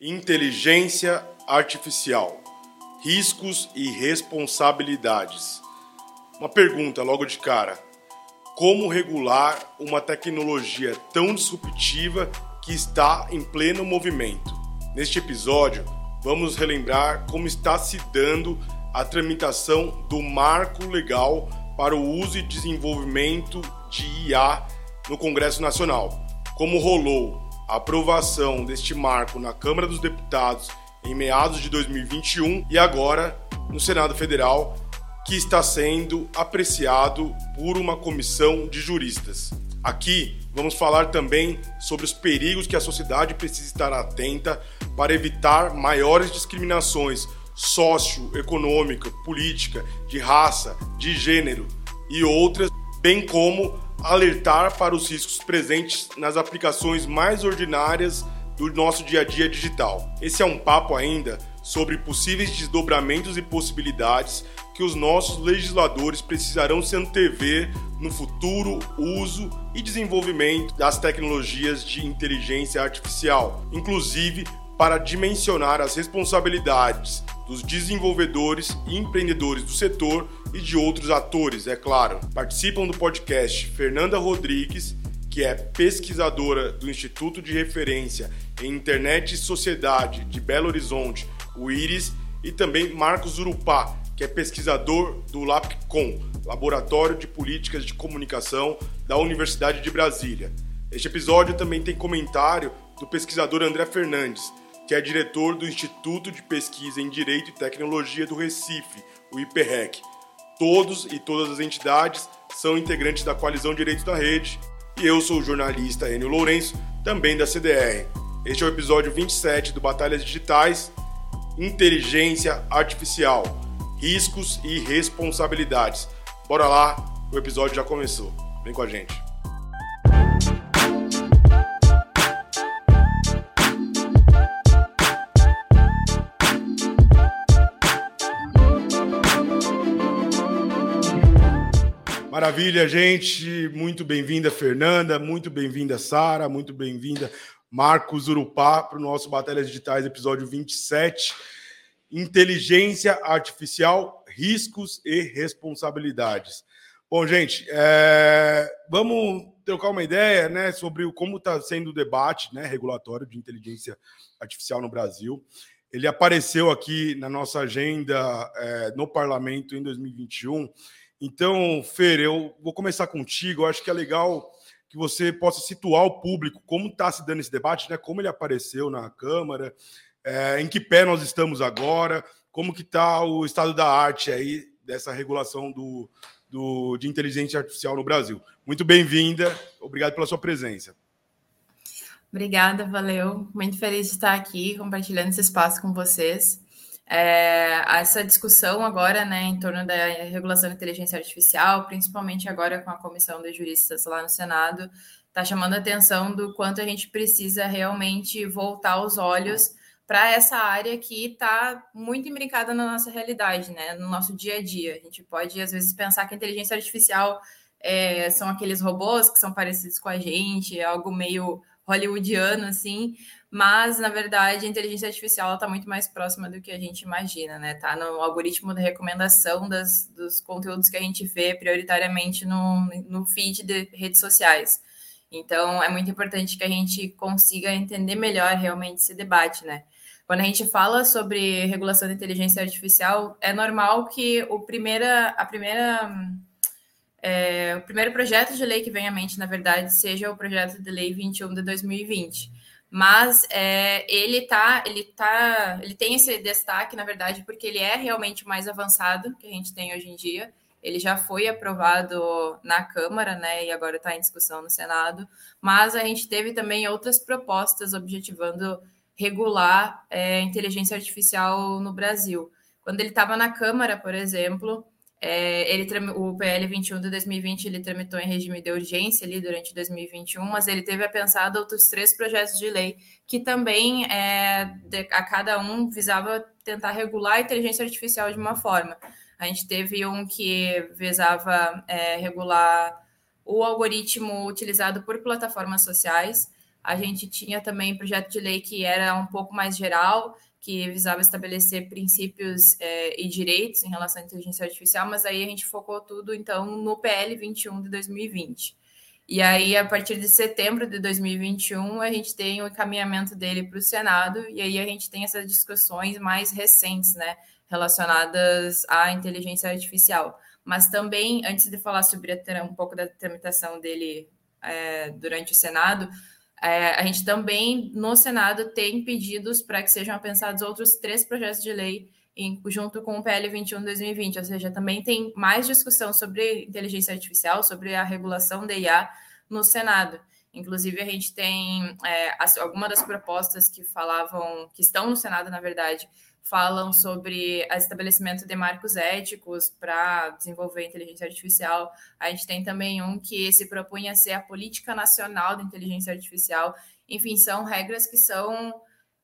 Inteligência artificial. Riscos e responsabilidades. Uma pergunta logo de cara: como regular uma tecnologia tão disruptiva que está em pleno movimento? Neste episódio, vamos relembrar como está se dando a tramitação do marco legal para o uso e desenvolvimento de IA no Congresso Nacional. Como rolou a aprovação deste marco na Câmara dos Deputados em meados de 2021 e agora no Senado Federal, que está sendo apreciado por uma comissão de juristas. Aqui vamos falar também sobre os perigos que a sociedade precisa estar atenta para evitar maiores discriminações socioeconômica, política, de raça, de gênero e outras, bem como alertar para os riscos presentes nas aplicações mais ordinárias do nosso dia a dia digital. Esse é um papo ainda sobre possíveis desdobramentos e possibilidades que os nossos legisladores precisarão se antever no futuro uso e desenvolvimento das tecnologias de inteligência artificial, inclusive para dimensionar as responsabilidades dos desenvolvedores e empreendedores do setor e de outros atores, é claro. Participam do podcast Fernanda Rodrigues, que é pesquisadora do Instituto de Referência em Internet e Sociedade de Belo Horizonte, o IRIS, e também Marcos Urupá, que é pesquisador do LAPCOM, Laboratório de Políticas de Comunicação da Universidade de Brasília. Este episódio também tem comentário do pesquisador André Fernandes, que é diretor do Instituto de Pesquisa em Direito e Tecnologia do Recife, o IPREC. Todos e todas as entidades são integrantes da Coalizão Direitos da Rede e eu sou o jornalista Enio Lourenço, também da CDR. Este é o episódio 27 do Batalhas Digitais Inteligência Artificial Riscos e Responsabilidades. Bora lá, o episódio já começou. Vem com a gente. Maravilha, gente. Muito bem-vinda, Fernanda. Muito bem-vinda, Sara. Muito bem-vinda, Marcos Urupá, para o nosso Batalhas Digitais, episódio 27. Inteligência Artificial, Riscos e Responsabilidades. Bom, gente, é... vamos trocar uma ideia né, sobre como está sendo o debate né, regulatório de inteligência artificial no Brasil. Ele apareceu aqui na nossa agenda é, no parlamento em 2021 então, Fer, eu vou começar contigo. Eu acho que é legal que você possa situar o público como está se dando esse debate, né? Como ele apareceu na Câmara, é, em que pé nós estamos agora, como que está o estado da arte aí dessa regulação do, do, de inteligência artificial no Brasil. Muito bem-vinda, obrigado pela sua presença. Obrigada, valeu. Muito feliz de estar aqui compartilhando esse espaço com vocês. É, essa discussão agora, né, em torno da regulação da inteligência artificial, principalmente agora com a comissão de juristas lá no Senado, está chamando a atenção do quanto a gente precisa realmente voltar os olhos para essa área que está muito imbricada na nossa realidade, né, no nosso dia a dia. A gente pode, às vezes, pensar que a inteligência artificial é, são aqueles robôs que são parecidos com a gente, é algo meio hollywoodiano, assim, mas na verdade a inteligência artificial está muito mais próxima do que a gente imagina, né? Tá no algoritmo de recomendação das, dos conteúdos que a gente vê prioritariamente no, no feed de redes sociais. Então é muito importante que a gente consiga entender melhor realmente esse debate, né? Quando a gente fala sobre regulação da inteligência artificial, é normal que o primeira, a primeira é, o primeiro projeto de lei que vem à mente, na verdade, seja o projeto de lei 21 de 2020 mas é, ele tá, ele tá, ele tem esse destaque, na verdade, porque ele é realmente mais avançado que a gente tem hoje em dia. Ele já foi aprovado na Câmara, né, e agora está em discussão no Senado. Mas a gente teve também outras propostas objetivando regular é, inteligência artificial no Brasil. Quando ele estava na Câmara, por exemplo, é, ele, o PL 21 de 2020 ele tramitou em regime de urgência ali durante 2021, mas ele teve a pensar outros três projetos de lei que também é, de, a cada um visava tentar regular a inteligência artificial de uma forma. A gente teve um que visava é, regular o algoritmo utilizado por plataformas sociais. A gente tinha também projeto de lei que era um pouco mais geral, que visava estabelecer princípios é, e direitos em relação à inteligência artificial, mas aí a gente focou tudo, então, no PL 21 de 2020. E aí, a partir de setembro de 2021, a gente tem o encaminhamento dele para o Senado, e aí a gente tem essas discussões mais recentes, né, relacionadas à inteligência artificial. Mas também, antes de falar sobre a, um pouco da tramitação dele é, durante o Senado, é, a gente também, no Senado, tem pedidos para que sejam pensados outros três projetos de lei em, junto com o PL 21 2020, ou seja, também tem mais discussão sobre inteligência artificial, sobre a regulação da IA no Senado. Inclusive, a gente tem é, algumas das propostas que falavam, que estão no Senado, na verdade, falam sobre o estabelecimento de marcos éticos para desenvolver inteligência artificial. A gente tem também um que se propunha ser a política nacional da inteligência artificial. Enfim, são regras que são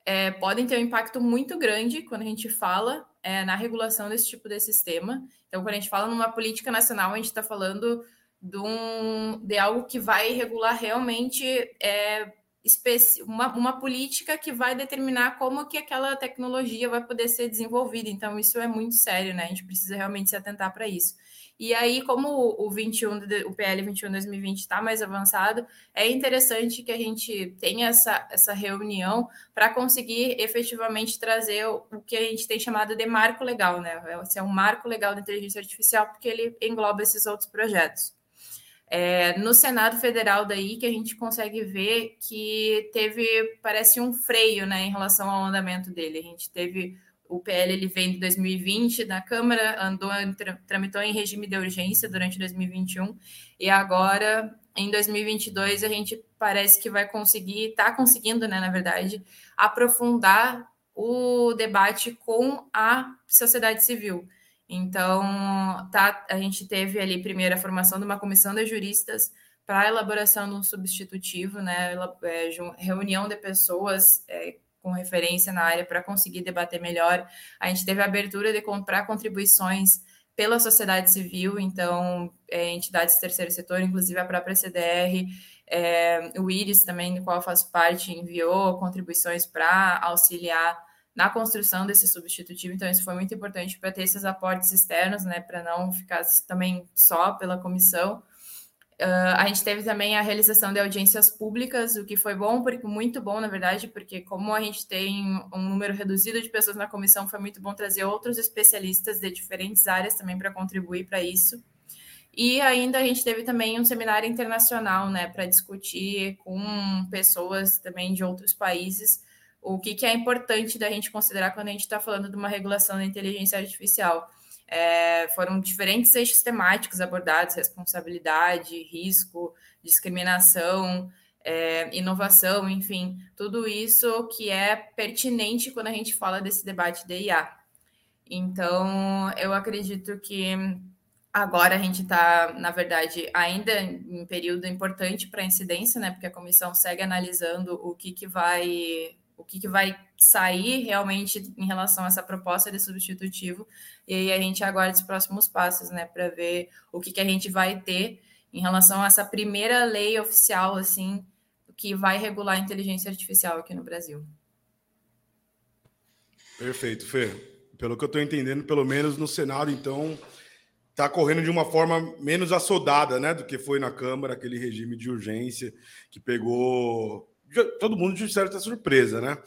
é, podem ter um impacto muito grande quando a gente fala é, na regulação desse tipo de sistema. Então, quando a gente fala numa política nacional, a gente está falando de, um, de algo que vai regular realmente é, uma, uma política que vai determinar como que aquela tecnologia vai poder ser desenvolvida. Então, isso é muito sério, né? A gente precisa realmente se atentar para isso. E aí, como o 21, o PL 21 2020 está mais avançado, é interessante que a gente tenha essa, essa reunião para conseguir efetivamente trazer o, que a gente tem chamado de marco legal, né? Esse é um marco legal da inteligência artificial, porque ele engloba esses outros projetos. É, no Senado Federal daí que a gente consegue ver que teve, parece um freio, né, em relação ao andamento dele. A gente teve o PL ele vem de 2020 na Câmara, andou tramitou em regime de urgência durante 2021 e agora em 2022 a gente parece que vai conseguir, está conseguindo, né, na verdade, aprofundar o debate com a sociedade civil. Então, tá, a gente teve ali primeiro a formação de uma comissão de juristas para a elaboração de um substitutivo, né, é, reunião de pessoas é, com referência na área para conseguir debater melhor. A gente teve a abertura de comprar contribuições pela sociedade civil, então, é, entidades do terceiro setor, inclusive a própria CDR, é, o IRIS também, do qual eu faço parte, enviou contribuições para auxiliar na construção desse substitutivo, então isso foi muito importante para ter esses aportes externos, né, para não ficar também só pela comissão. Uh, a gente teve também a realização de audiências públicas, o que foi bom, porque muito bom, na verdade, porque como a gente tem um número reduzido de pessoas na comissão, foi muito bom trazer outros especialistas de diferentes áreas também para contribuir para isso. E ainda a gente teve também um seminário internacional, né, para discutir com pessoas também de outros países o que, que é importante da gente considerar quando a gente está falando de uma regulação da inteligência artificial. É, foram diferentes eixos temáticos abordados: responsabilidade, risco, discriminação, é, inovação, enfim, tudo isso que é pertinente quando a gente fala desse debate de IA. Então, eu acredito que agora a gente está, na verdade, ainda em período importante para incidência, né? Porque a comissão segue analisando o que, que vai o que, que vai sair realmente em relação a essa proposta de substitutivo, e aí a gente aguarda os próximos passos, né, para ver o que, que a gente vai ter em relação a essa primeira lei oficial, assim, que vai regular a inteligência artificial aqui no Brasil. Perfeito, Fê. Pelo que eu estou entendendo, pelo menos no Senado, então, está correndo de uma forma menos assodada, né, do que foi na Câmara, aquele regime de urgência que pegou todo mundo de certa surpresa, né?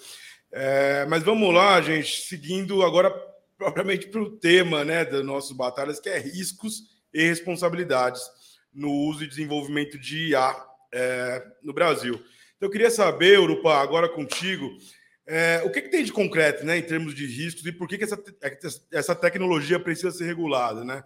É, mas vamos lá, gente, seguindo agora propriamente para o tema né, das nossas batalhas, que é riscos e responsabilidades no uso e desenvolvimento de IA é, no Brasil. Então, eu queria saber, Urupá, agora contigo, é, o que, que, tem de concreto né, em termos de riscos e por que, que essa, essa tecnologia precisa ser regulada, né?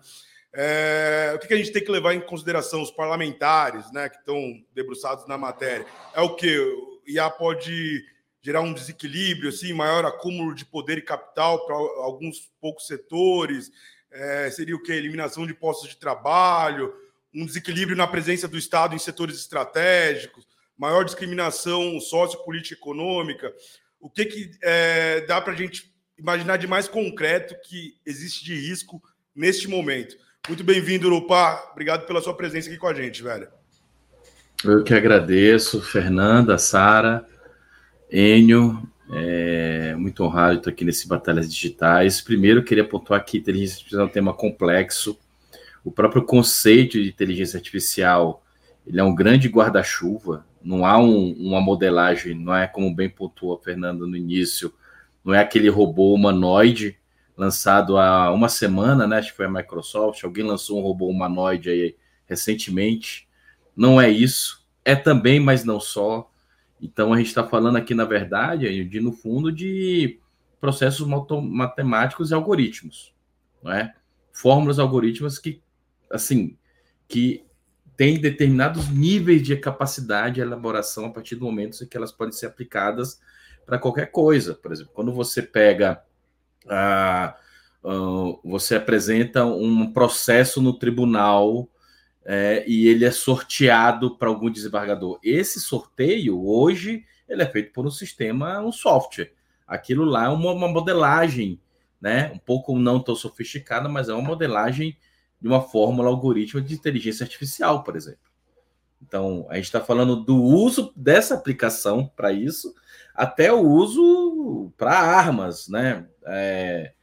É, o que, que, a gente tem que levar em consideração? Os parlamentares né, que estão debruçados na matéria. É o que? IA pode gerar um desequilíbrio, assim, maior acúmulo de poder e capital para alguns poucos setores, é, seria o que? Eliminação de postos de trabalho, um desequilíbrio na presença do Estado em setores estratégicos, maior discriminação sociopolítica econômica. O que, que é, dá para a gente imaginar de mais concreto que existe de risco neste momento? Muito bem-vindo, Urupá. Obrigado pela sua presença aqui com a gente, velho. Eu que agradeço, Fernanda, Sara, Enio, é muito honrado estar aqui nesse Batalhas Digitais. Primeiro, queria pontuar que inteligência artificial é um tema complexo. O próprio conceito de inteligência artificial ele é um grande guarda-chuva. Não há um, uma modelagem, não é como bem pontuou a Fernanda no início, não é aquele robô humanoide lançado há uma semana, né? Acho que foi a Microsoft. Alguém lançou um robô humanoide aí recentemente. Não é isso. É também, mas não só. Então a gente está falando aqui, na verdade, de no fundo de processos matemáticos e algoritmos, não é? Fórmulas algorítmicas que, assim, que têm determinados níveis de capacidade de elaboração a partir do momento em que elas podem ser aplicadas para qualquer coisa. Por exemplo, quando você pega a, você apresenta um processo no tribunal é, e ele é sorteado para algum desembargador. Esse sorteio, hoje, ele é feito por um sistema, um software. Aquilo lá é uma, uma modelagem, né? Um pouco não tão sofisticada, mas é uma modelagem de uma fórmula algorítmica de inteligência artificial, por exemplo. Então, a gente está falando do uso dessa aplicação para isso, até o uso para armas, né? É,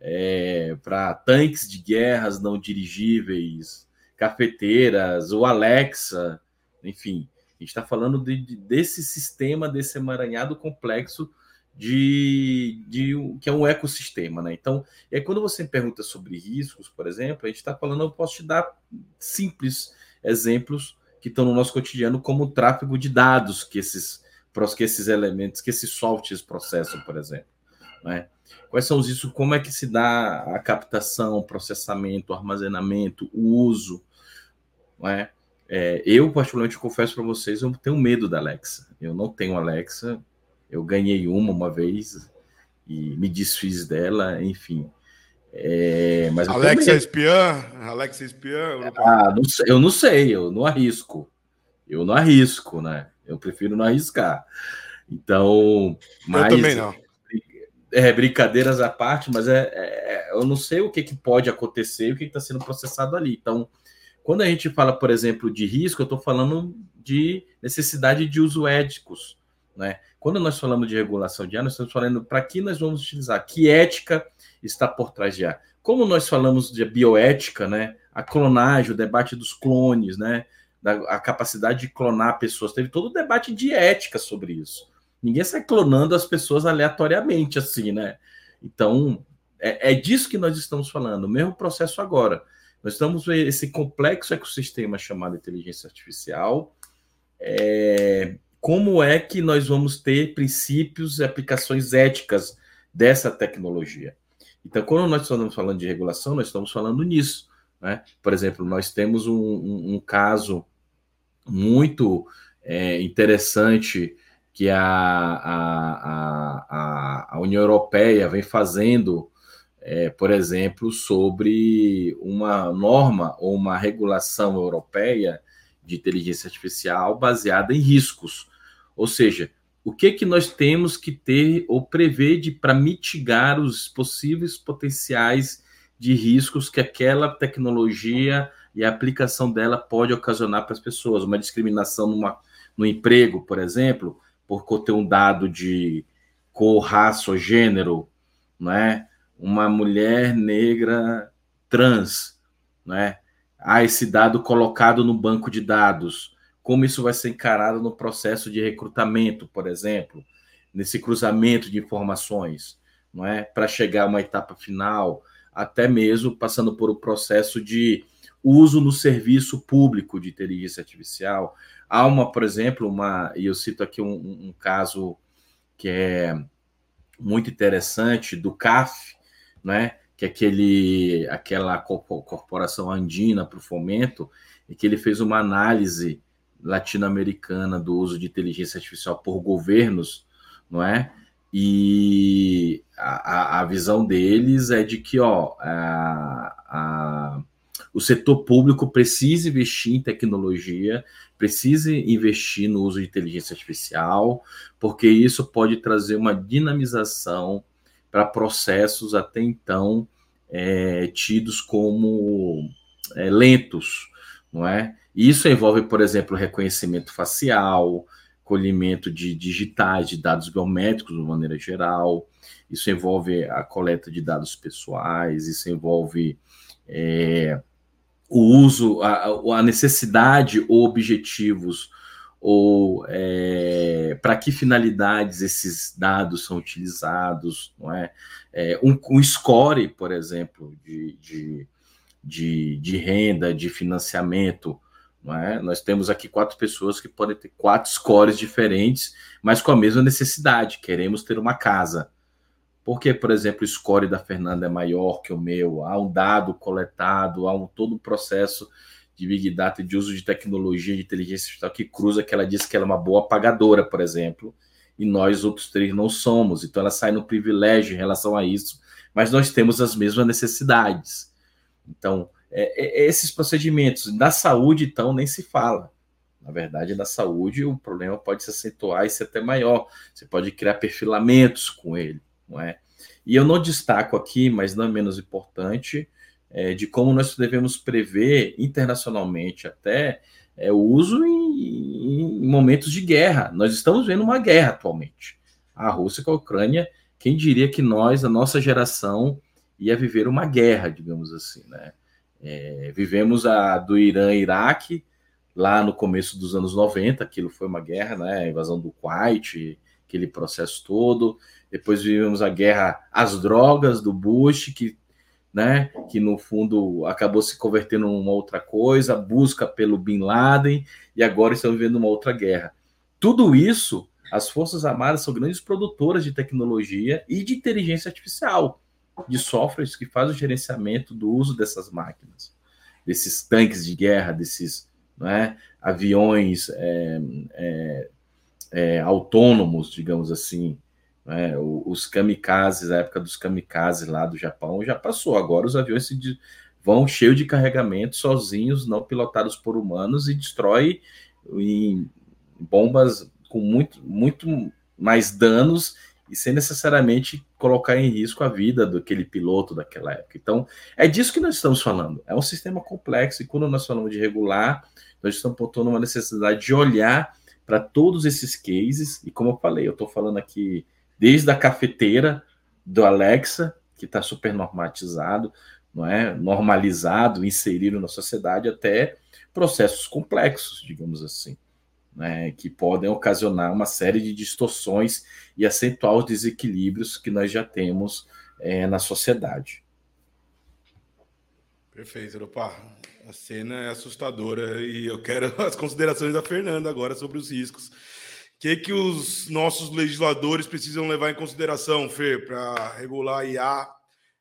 é, para tanques de guerras não dirigíveis, cafeteiras, o Alexa, enfim, a gente está falando de, de, desse sistema, desse emaranhado complexo de, de que é um ecossistema, né? Então, é quando você pergunta sobre riscos, por exemplo, a gente está falando, eu posso te dar simples exemplos que estão no nosso cotidiano, como o tráfego de dados que esses, que esses elementos, que esses softwares processam, por exemplo. Né? Quais são os riscos? Como é que se dá a captação, processamento, armazenamento, o uso é? É, eu, particularmente, confesso para vocês, eu tenho medo da Alexa. Eu não tenho Alexa. Eu ganhei uma uma vez e me desfiz dela, enfim. É, mas Alexa espiã? Alexa espiã? Ah, não sei, eu não sei, eu não arrisco. Eu não arrisco, né? Eu prefiro não arriscar. Então, mas, eu também não. É, brincadeiras à parte, mas é, é, eu não sei o que, que pode acontecer, o que está sendo processado ali. Então, quando a gente fala, por exemplo, de risco, eu estou falando de necessidade de uso éticos. Né? Quando nós falamos de regulação de ar, nós estamos falando para que nós vamos utilizar, que ética está por trás de ar. Como nós falamos de bioética, né? a clonagem, o debate dos clones, né? Da, a capacidade de clonar pessoas, teve todo o debate de ética sobre isso. Ninguém sai clonando as pessoas aleatoriamente, assim, né? Então, é, é disso que nós estamos falando, o mesmo processo agora. Nós estamos esse complexo ecossistema chamado inteligência artificial. É, como é que nós vamos ter princípios e aplicações éticas dessa tecnologia? Então, quando nós estamos falando de regulação, nós estamos falando nisso. Né? Por exemplo, nós temos um, um, um caso muito é, interessante que a, a, a, a União Europeia vem fazendo é, por exemplo, sobre uma norma ou uma regulação europeia de inteligência artificial baseada em riscos. Ou seja, o que, que nós temos que ter ou prever para mitigar os possíveis potenciais de riscos que aquela tecnologia e a aplicação dela pode ocasionar para as pessoas. Uma discriminação numa, no emprego, por exemplo, por ter um dado de cor, raça ou gênero, não é? Uma mulher negra trans, né? Há esse dado colocado no banco de dados. Como isso vai ser encarado no processo de recrutamento, por exemplo, nesse cruzamento de informações, não é? Para chegar a uma etapa final, até mesmo passando por um processo de uso no serviço público de inteligência artificial. Há uma, por exemplo, uma, e eu cito aqui um, um caso que é muito interessante do CAF, né? que é aquele, aquela corporação andina para o fomento, e que ele fez uma análise latino-americana do uso de inteligência artificial por governos, não é? E a, a visão deles é de que ó, a, a, o setor público precisa investir em tecnologia, precisa investir no uso de inteligência artificial, porque isso pode trazer uma dinamização para processos até então é, tidos como é, lentos, não é? Isso envolve, por exemplo, reconhecimento facial, colhimento de digitais, de dados biométricos de maneira geral, isso envolve a coleta de dados pessoais, isso envolve é, o uso, a, a, necessidade ou objetivos, ou é, para que finalidades esses dados são utilizados, não é? é um, um, score, por exemplo, de, de, de, de renda, de financiamento, é? Nós temos aqui quatro pessoas que podem ter quatro scores diferentes, mas com a mesma necessidade. Queremos ter uma casa. Porque, por exemplo, o score da Fernanda é maior que o meu, há um dado coletado, há um, todo um processo de Big Data, de uso de tecnologia, de inteligência artificial que cruza, que ela diz que ela é uma boa pagadora, por exemplo, e nós outros três não somos. Então ela sai no privilégio em relação a isso, mas nós temos as mesmas necessidades. Então, é, é, esses procedimentos. Da saúde, então, nem se fala. Na verdade, na saúde, o problema pode se acentuar e ser até maior. Você pode criar perfilamentos com ele, não é? E eu não destaco aqui, mas não é menos importante, é, de como nós devemos prever internacionalmente até é, o uso em, em, momentos de guerra. Nós estamos vendo uma guerra atualmente. A Rússia com a Ucrânia, quem diria que nós, a nossa geração, ia viver uma guerra, digamos assim, né? É, vivemos a do Irã-Iraque lá no começo dos anos 90, aquilo foi uma guerra, né? A invasão do Kuwait, aquele processo todo. Depois vivemos a guerra às drogas do Bush, que, né, que no fundo acabou se convertendo em uma outra coisa, busca pelo Bin Laden, e agora estamos vivendo uma outra guerra. Tudo isso, as Forças Armadas são grandes produtoras de tecnologia e de inteligência artificial de softwares que faz o gerenciamento do uso dessas máquinas, desses tanques de guerra, desses é, aviões é, é, é, autônomos, digamos assim. É, os kamikazes, a época dos kamikazes lá do Japão já passou. Agora os aviões se vão cheios de carregamento, sozinhos, não pilotados por humanos, e destrói em bombas com muito, muito mais danos e sem necessariamente colocar em risco a vida daquele piloto daquela época. Então, é disso que nós estamos falando. É um sistema complexo e quando nós falamos de regular, nós estamos pondo uma necessidade de olhar para todos esses cases e como eu falei, eu estou falando aqui desde a cafeteira do Alexa, que está super normatizado, não é, normalizado, inserido na sociedade, até processos complexos, digamos assim né, que podem ocasionar uma série de distorções e acentuar os desequilíbrios que nós já temos é, na sociedade. Perfeito, opa. A cena é assustadora e eu quero as considerações da Fernanda agora sobre os riscos. Que, que os nossos legisladores precisam levar em consideração, Fer, para regular a IA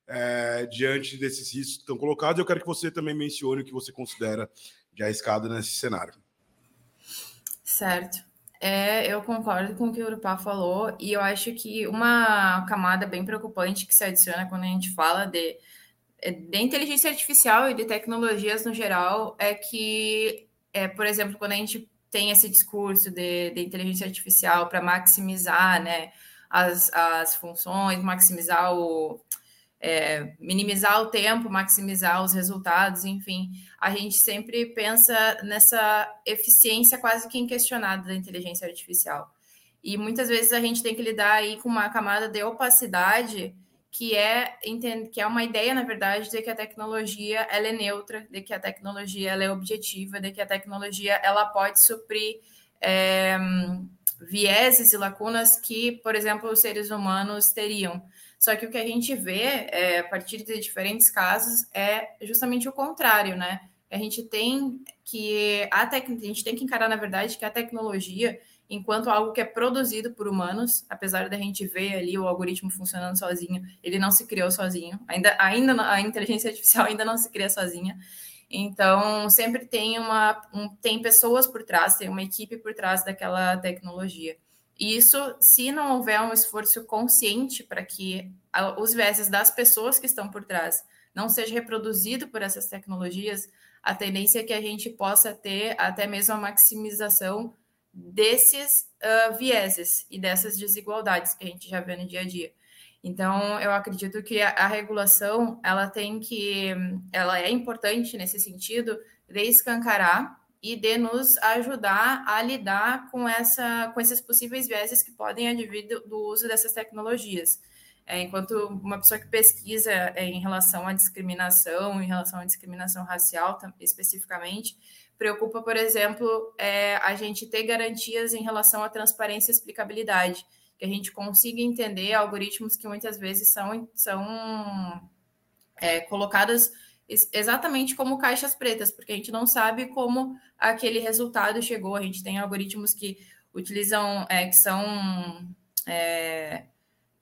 é, diante desses riscos que estão colocados? Eu quero que você também mencione o que você considera de arriscado nesse cenário. Certo. É, eu concordo com o que o Urupá falou, e eu acho que uma camada bem preocupante que se adiciona quando a gente fala de, é, de inteligência artificial e de tecnologias no geral é que, é, por exemplo, quando a gente tem esse discurso de, de inteligência artificial para maximizar né, as, as funções, maximizar o, é, minimizar o tempo, maximizar os resultados, enfim, a gente sempre pensa nessa eficiência quase que inquestionada da inteligência artificial. E muitas vezes a gente tem que lidar aí com uma camada de opacidade que é que é uma ideia, na verdade, de que a tecnologia ela é neutra, de que a tecnologia ela é objetiva, de que a tecnologia ela pode suprir é, vieses e lacunas que, por exemplo, os seres humanos teriam. Só que o que a gente vê é, a partir de diferentes casos é justamente o contrário, né? A gente tem que a, tec... a gente tem que encarar, na verdade, que a tecnologia, enquanto algo que é produzido por humanos, apesar da gente ver ali o algoritmo funcionando sozinho, ele não se criou sozinho. Ainda, ainda a inteligência artificial ainda não se cria sozinha. Então, sempre tem uma um, tem pessoas por trás, tem uma equipe por trás daquela tecnologia. Isso, se não houver um esforço consciente para que os vieses das pessoas que estão por trás não seja reproduzido por essas tecnologias, a tendência é que a gente possa ter até mesmo a maximização desses uh, vieses e dessas desigualdades que a gente já vê no dia a dia. Então, eu acredito que a, a, regulação ela tem que, ela é importante nesse sentido de escancarar e de nos ajudar a lidar com essa, com esses possíveis vieses que podem advir do, do uso dessas tecnologias. É, enquanto uma pessoa que pesquisa é, em relação à discriminação, em relação à discriminação racial especificamente, preocupa, por exemplo, é, a gente ter garantias em relação à transparência e explicabilidade que a gente consiga entender algoritmos que muitas vezes são, são é, colocadas exatamente como caixas pretas, porque a gente não sabe como aquele resultado chegou. A gente tem algoritmos que utilizam, é, que são é,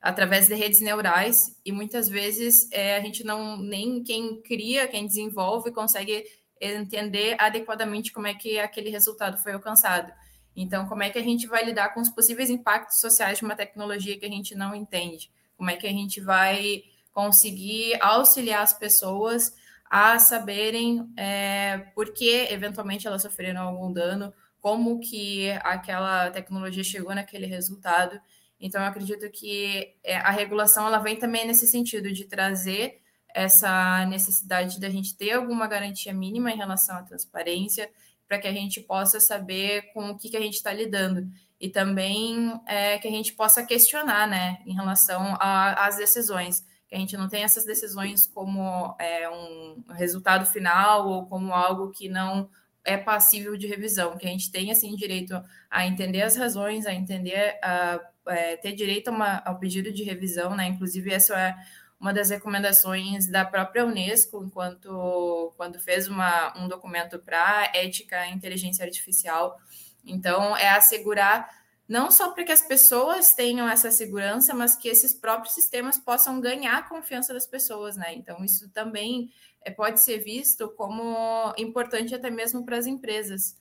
através de redes neurais, e muitas vezes é, a gente não, nem quem cria, quem desenvolve, consegue entender adequadamente como é que aquele resultado foi alcançado. Então, como é que a gente vai lidar com os possíveis impactos sociais de uma tecnologia que a gente não entende? Como é que a gente vai conseguir auxiliar as pessoas a saberem é, por que eventualmente elas sofreram algum dano, como que aquela tecnologia chegou naquele resultado. Então, eu acredito que é, a regulação ela vem também nesse sentido de trazer essa necessidade da gente ter alguma garantia mínima em relação à transparência, para que a gente possa saber com o que, que a gente está lidando. E também é, que a gente possa questionar, né, em relação às decisões. Que a gente não tem essas decisões como é, um resultado final ou como algo que não é passível de revisão, que a gente tem assim direito a entender as razões, a entender, a, é, ter direito a uma, ao pedido de revisão, né? Inclusive, essa é uma das recomendações da própria Unesco, enquanto quando fez uma, um documento para ética e inteligência artificial. Então, é assegurar não só para que as pessoas tenham essa segurança, mas que esses próprios sistemas possam ganhar a confiança das pessoas, né? Então, isso também é, pode ser visto como importante até mesmo para as empresas.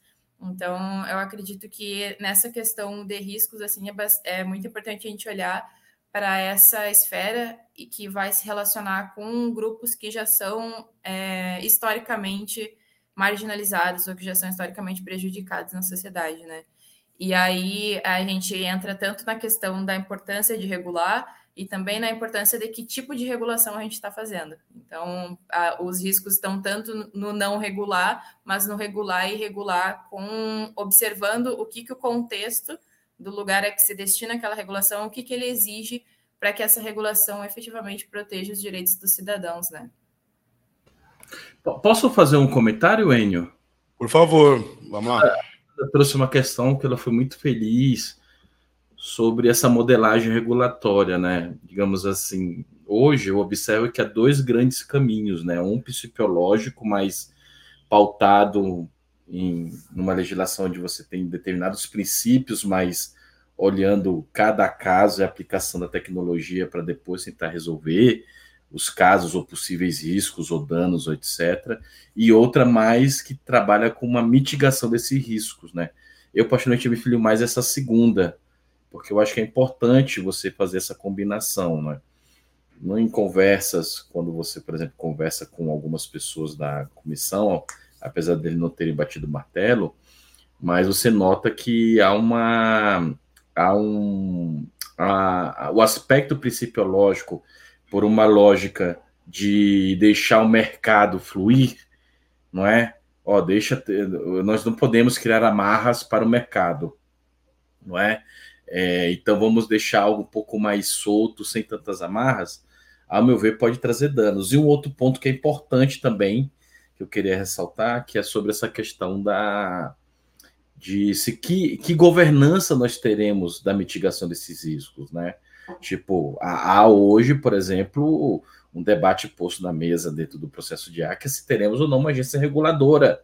Então, eu acredito que nessa questão de riscos, assim, é, é muito importante a gente olhar para essa esfera e que vai se relacionar com grupos que já são é, historicamente marginalizados ou que já são historicamente prejudicados na sociedade, né? E aí a gente entra tanto na questão da importância de regular e também na importância de que tipo de regulação a gente está fazendo. Então, a, os riscos estão tanto no não regular, mas no regular e regular com observando o que, que o contexto do lugar a que se destina aquela regulação, o que, que ele exige para que essa regulação efetivamente proteja os direitos dos cidadãos, né? Posso fazer um comentário, Enio? Por favor, vamos lá. Eu trouxe uma questão que ela foi muito feliz sobre essa modelagem regulatória, né? Digamos assim, hoje eu observo que há dois grandes caminhos, né? Um psicológico mais pautado em numa legislação onde você tem determinados princípios, mas olhando cada caso e aplicação da tecnologia para depois tentar resolver os casos ou possíveis riscos ou danos, ou etc. E outra mais que trabalha com uma mitigação desses riscos, né? Eu particularmente me filho mais essa segunda, porque eu acho que é importante você fazer essa combinação, né? Não em conversas, quando você, por exemplo, conversa com algumas pessoas da comissão, apesar dele não terem batido o martelo, mas você nota que há uma há um há, o aspecto principiológico por uma lógica de deixar o mercado fluir, não é? Ó, deixa nós não podemos criar amarras para o mercado, não é? É? Então vamos deixar algo um pouco mais solto, sem tantas amarras. Ao meu ver, pode trazer danos. E um outro ponto que é importante também que eu queria ressaltar, que é sobre essa questão da de se que, que governança nós teremos da mitigação desses riscos, né? Tipo, há hoje, por exemplo, um debate posto na mesa dentro do processo de ACA se teremos ou não uma agência reguladora,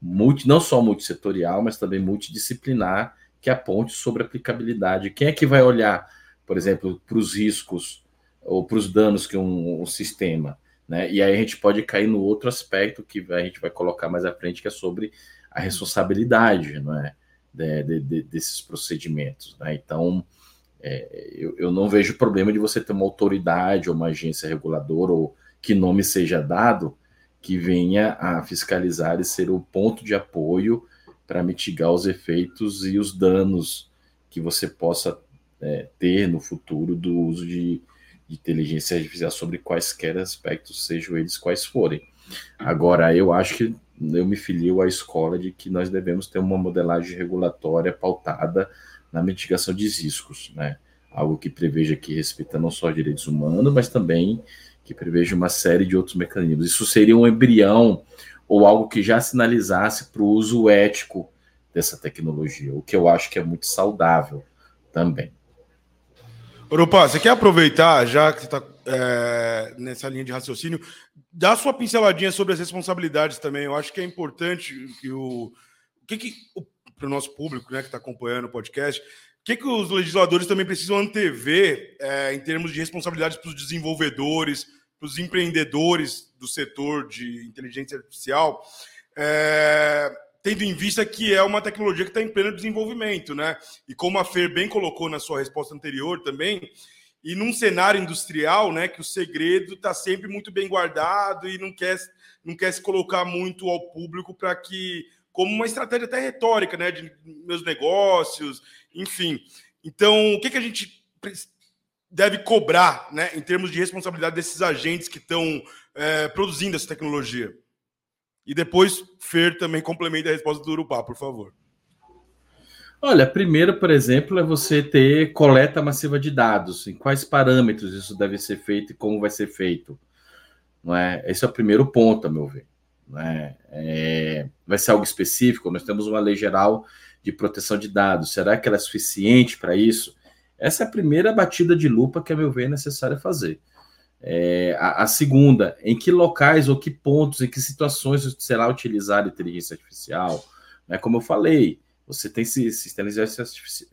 multi, não só multissetorial, mas também multidisciplinar, que aponte sobre a aplicabilidade. Quem é que vai olhar, por exemplo, para os riscos ou para os danos que um, um sistema né? E aí a gente pode cair no outro aspecto que a gente vai colocar mais à frente, que é sobre a responsabilidade não é? de, de, de, desses procedimentos. Né? Então, é, eu, eu, não vejo problema de você ter uma autoridade ou uma agência reguladora, ou que nome seja dado, que venha a fiscalizar e ser o ponto de apoio para mitigar os efeitos e os danos que você possa é, ter no futuro do uso de, de inteligência artificial sobre quaisquer aspectos, sejam eles quais forem. Agora, eu acho que eu me filio à escola de que nós devemos ter uma modelagem regulatória pautada na mitigação de riscos, né? Algo que preveja que respeita não só direitos humanos, mas também que preveja uma série de outros mecanismos. Isso seria um embrião ou algo que já sinalizasse para o uso ético dessa tecnologia, o que eu acho que é muito saudável também. Opa, você quer aproveitar, já que você está é, nessa linha de raciocínio, dá sua pinceladinha sobre as responsabilidades também. Eu acho que é importante que o. O que, que para o nosso público né, que está acompanhando o podcast, o que, que os legisladores também precisam antever é, em termos de responsabilidades para os desenvolvedores, para os empreendedores do setor de inteligência artificial? É, tendo em vista que é uma tecnologia que está em pleno desenvolvimento, né? E como a Fer bem colocou na sua resposta anterior também, e num cenário industrial, né, que o segredo está sempre muito bem guardado e não quer, não quer se colocar muito ao público para que, como uma estratégia até retórica, né, de meus negócios, enfim. Então, o que, que a gente deve cobrar, né, em termos de responsabilidade desses agentes que estão é, produzindo essa tecnologia? E depois, Fer também complementa a resposta do Urupá, por favor. Olha, primeiro, por exemplo, é você ter coleta massiva de dados. Em quais parâmetros isso deve ser feito e como vai ser feito. Não é? Esse é o primeiro ponto, a meu ver. É? É, vai ser algo específico? Nós temos uma lei geral de proteção de dados. Será que ela é suficiente para isso? Essa é a primeira batida de lupa que, a meu ver, é necessário fazer. É, a, a, segunda, em que locais ou que pontos, em que situações será utilizada a inteligência artificial? Né? Como eu falei, você tem sistemas de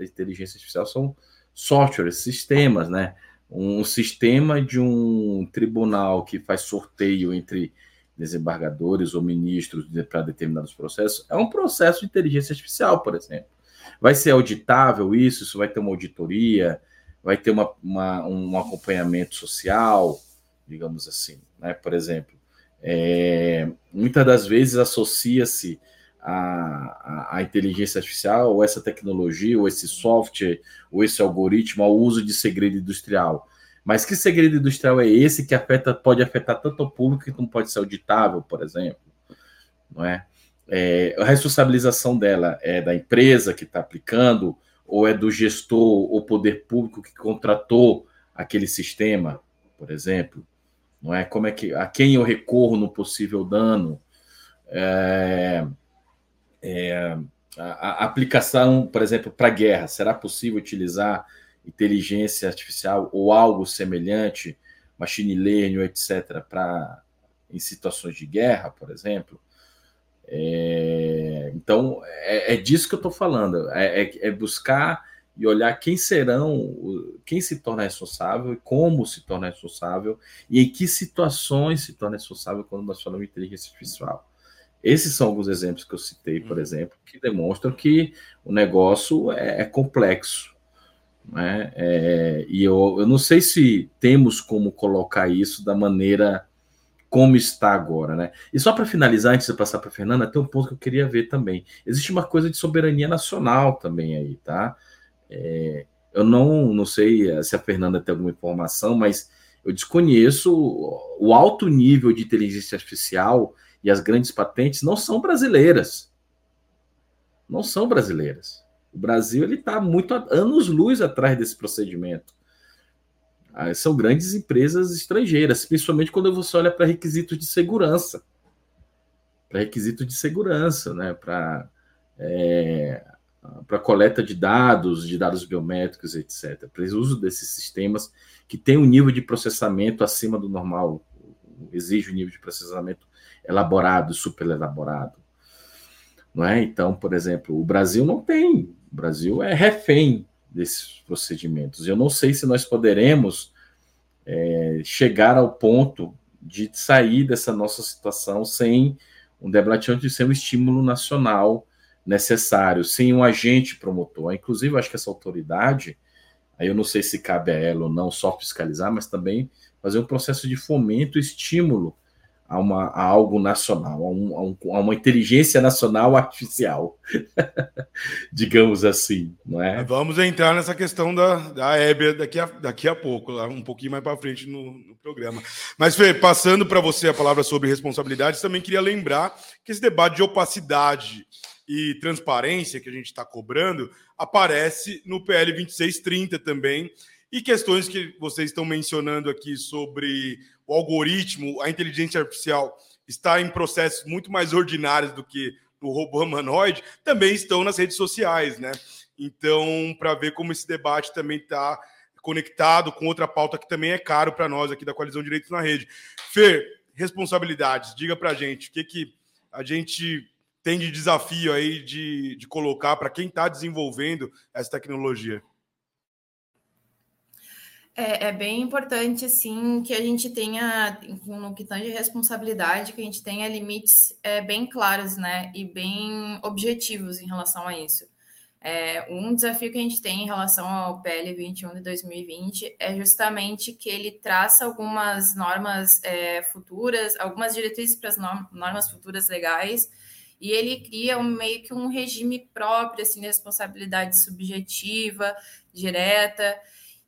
inteligência artificial, são softwares, sistemas, né? Um sistema de um tribunal que faz sorteio entre desembargadores ou ministros para determinados processos é um processo de inteligência artificial, por exemplo. Vai ser auditável isso? Isso vai ter uma auditoria? vai ter uma, uma, um acompanhamento social, digamos assim, né? Por exemplo, é, muitas das vezes associa-se a, a, a, inteligência artificial, ou essa tecnologia, ou esse software, ou esse algoritmo ao uso de segredo industrial. Mas que segredo industrial é esse que afeta, pode afetar tanto o público que não pode ser auditável, por exemplo? Não é? É a responsabilização dela é da empresa que está aplicando, ou é do gestor ou poder público que contratou aquele sistema, por exemplo? Não é como é que a quem eu recorro no possível dano? É, é, a, a, aplicação, por exemplo, para guerra, será possível utilizar inteligência artificial ou algo semelhante, machine learning, etc., para em situações de guerra, por exemplo? É, então, é, é, disso que eu estou falando, é, é, é, buscar e olhar quem serão, quem se torna responsável e como se torna responsável e em que situações se torna responsável quando nós falamos de inteligência artificial. Esses são alguns exemplos que eu citei, por uhum. exemplo, que demonstram que o negócio é, é complexo. Né? É, e eu, eu não sei se temos como colocar isso da maneira como está agora, né? E só para finalizar, antes de passar para Fernanda, tem um ponto que eu queria ver também. Existe uma coisa de soberania nacional também aí, tá? É, eu não, não sei se a Fernanda tem alguma informação, mas eu desconheço o alto nível de inteligência artificial e as grandes patentes não são brasileiras. Não são brasileiras. O Brasil ele está muito anos luz atrás desse procedimento. Ah, são grandes empresas estrangeiras, principalmente quando você olha para requisitos de segurança. Para requisitos de segurança, né? Para é, coleta de dados, de dados biométricos, etc. Para o uso desses sistemas que tem um nível de processamento acima do normal, exige um nível de processamento elaborado, super elaborado. Não é? Então, por exemplo, o Brasil não tem. O Brasil é refém desses procedimentos. Eu não sei se nós poderemos é, chegar ao ponto de sair dessa nossa situação sem um debate sem um estímulo nacional necessário, sem um agente promotor. Inclusive, acho que essa autoridade, aí eu não sei se cabe a ela ou não só fiscalizar, mas também fazer um processo de fomento, estímulo a, uma, a algo nacional, a, um, a, uma inteligência nacional artificial, digamos assim, não é? Vamos entrar nessa questão da, da Hébia daqui a, daqui a pouco, um pouquinho mais para frente no, no, programa. Mas, Fê, passando para você a palavra sobre responsabilidades, também queria lembrar que esse debate de opacidade e transparência que a gente está cobrando aparece no PL 2630 também, e questões que vocês estão mencionando aqui sobre o algoritmo, a inteligência artificial está em processos muito mais ordinários do que no robô humanoide, também estão nas redes sociais, né? Então, para ver como esse debate também está conectado com outra pauta que também é caro para nós aqui da Coalizão Direitos na Rede. Fer, responsabilidades, diga para a gente o que, que a gente tem de desafio aí de, de colocar para quem está desenvolvendo essa tecnologia. É, é, bem importante, assim, que a gente tenha, no que tange responsabilidade, que a gente tenha limites é, bem claros, né, e bem objetivos em relação a isso. É, um desafio que a gente tem em relação ao PL 21 de 2020 é justamente que ele traça algumas normas é, futuras, algumas diretrizes para as normas futuras legais, e ele cria um, meio que um regime próprio, assim, de responsabilidade subjetiva, direta,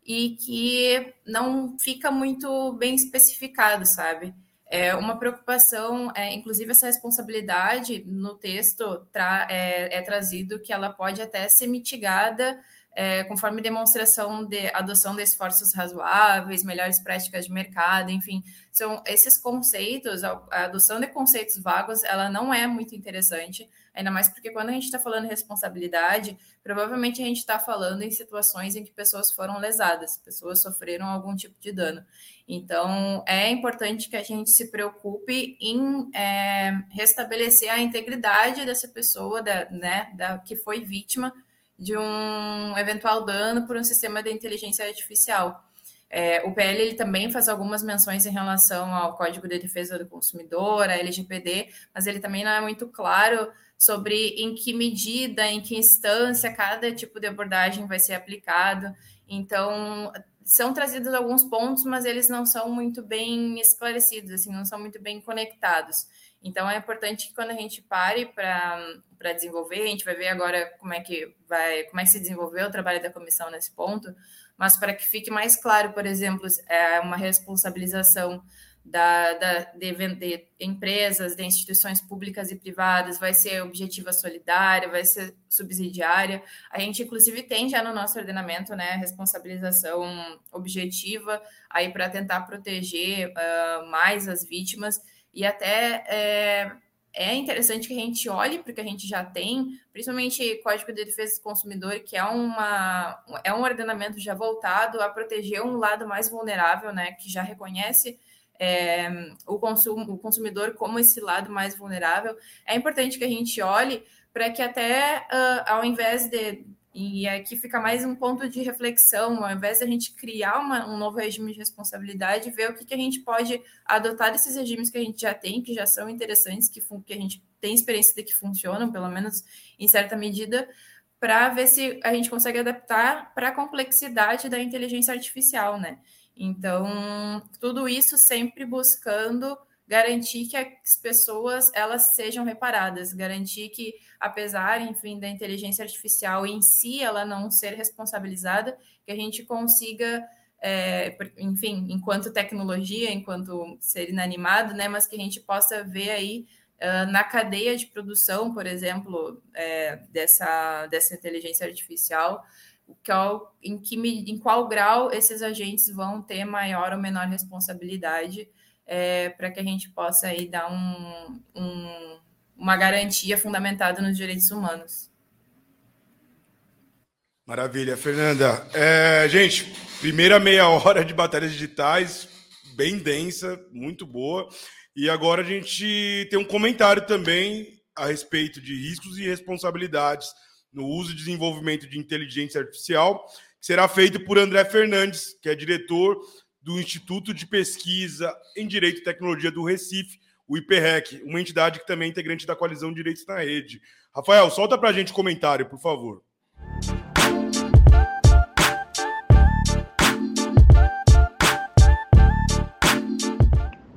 e que não fica muito bem especificado, sabe? É uma preocupação, é, inclusive essa responsabilidade no texto tra é, é trazido que ela pode até ser mitigada é, conforme demonstração de adoção de esforços razoáveis, melhores práticas de mercado, enfim, são esses conceitos, a, adoção de conceitos vagos, ela não é muito interessante, ainda mais porque quando a gente está falando de responsabilidade, provavelmente a gente está falando em situações em que pessoas foram lesadas, pessoas sofreram algum tipo de dano. Então, é importante que a gente se preocupe em é, restabelecer a integridade dessa pessoa, da, né, da, que foi vítima de um eventual dano por um sistema de inteligência artificial. É, o PL ele também faz algumas menções em relação ao Código de Defesa do Consumidor, a LGPD, mas ele também não é muito claro sobre em que medida, em que instância cada tipo de abordagem vai ser aplicado. Então, são trazidos alguns pontos, mas eles não são muito bem esclarecidos, assim, não são muito bem conectados. Então é importante que quando a gente pare para desenvolver, a gente vai ver agora como é que vai, como é que se desenvolveu o trabalho da comissão nesse ponto, mas para que fique mais claro, por exemplo, é uma responsabilização da, da de, empresas, de instituições públicas e privadas, vai ser objetiva solidária, vai ser subsidiária. A gente, inclusive, tem já no nosso ordenamento né, responsabilização objetiva aí para tentar proteger uh, mais as vítimas e até é, é interessante que a gente olhe para o que a gente já tem, principalmente Código de Defesa do Consumidor, que é, uma, é um ordenamento já voltado a proteger um lado mais vulnerável, né, que já reconhece é, o, consumo, o consumidor como esse lado mais vulnerável. É importante que a gente olhe para que até uh, ao invés de e aqui fica mais um ponto de reflexão, ao invés de a gente criar uma, um novo regime de responsabilidade, ver o que, que a gente pode adotar desses regimes que a gente já tem, que já são interessantes, que, que a gente tem experiência de que funcionam, pelo menos em certa medida, para ver se a gente consegue adaptar para a complexidade da inteligência artificial, né? Então, tudo isso sempre buscando garantir que as pessoas elas sejam reparadas, garantir que apesar, enfim, da inteligência artificial em si ela não ser responsabilizada, que a gente consiga é, enfim, enquanto tecnologia, enquanto ser inanimado, né, mas que a gente possa ver aí uh, na cadeia de produção, por exemplo, é, dessa, dessa inteligência artificial, qual, em, que, em qual grau esses agentes vão ter maior ou menor responsabilidade é, para que a gente possa aí dar um, um, uma garantia fundamentada nos direitos humanos. Maravilha, Fernanda. É, gente, primeira meia hora de batalhas digitais, bem densa, muito boa. E agora a gente tem um comentário também a respeito de riscos e responsabilidades no uso e desenvolvimento de inteligência artificial, que será feito por André Fernandes, que é diretor do Instituto de Pesquisa em Direito e Tecnologia do Recife, o IPREC, uma entidade que também é integrante da Coalizão Direitos na Rede. Rafael, solta para a gente comentário, por favor.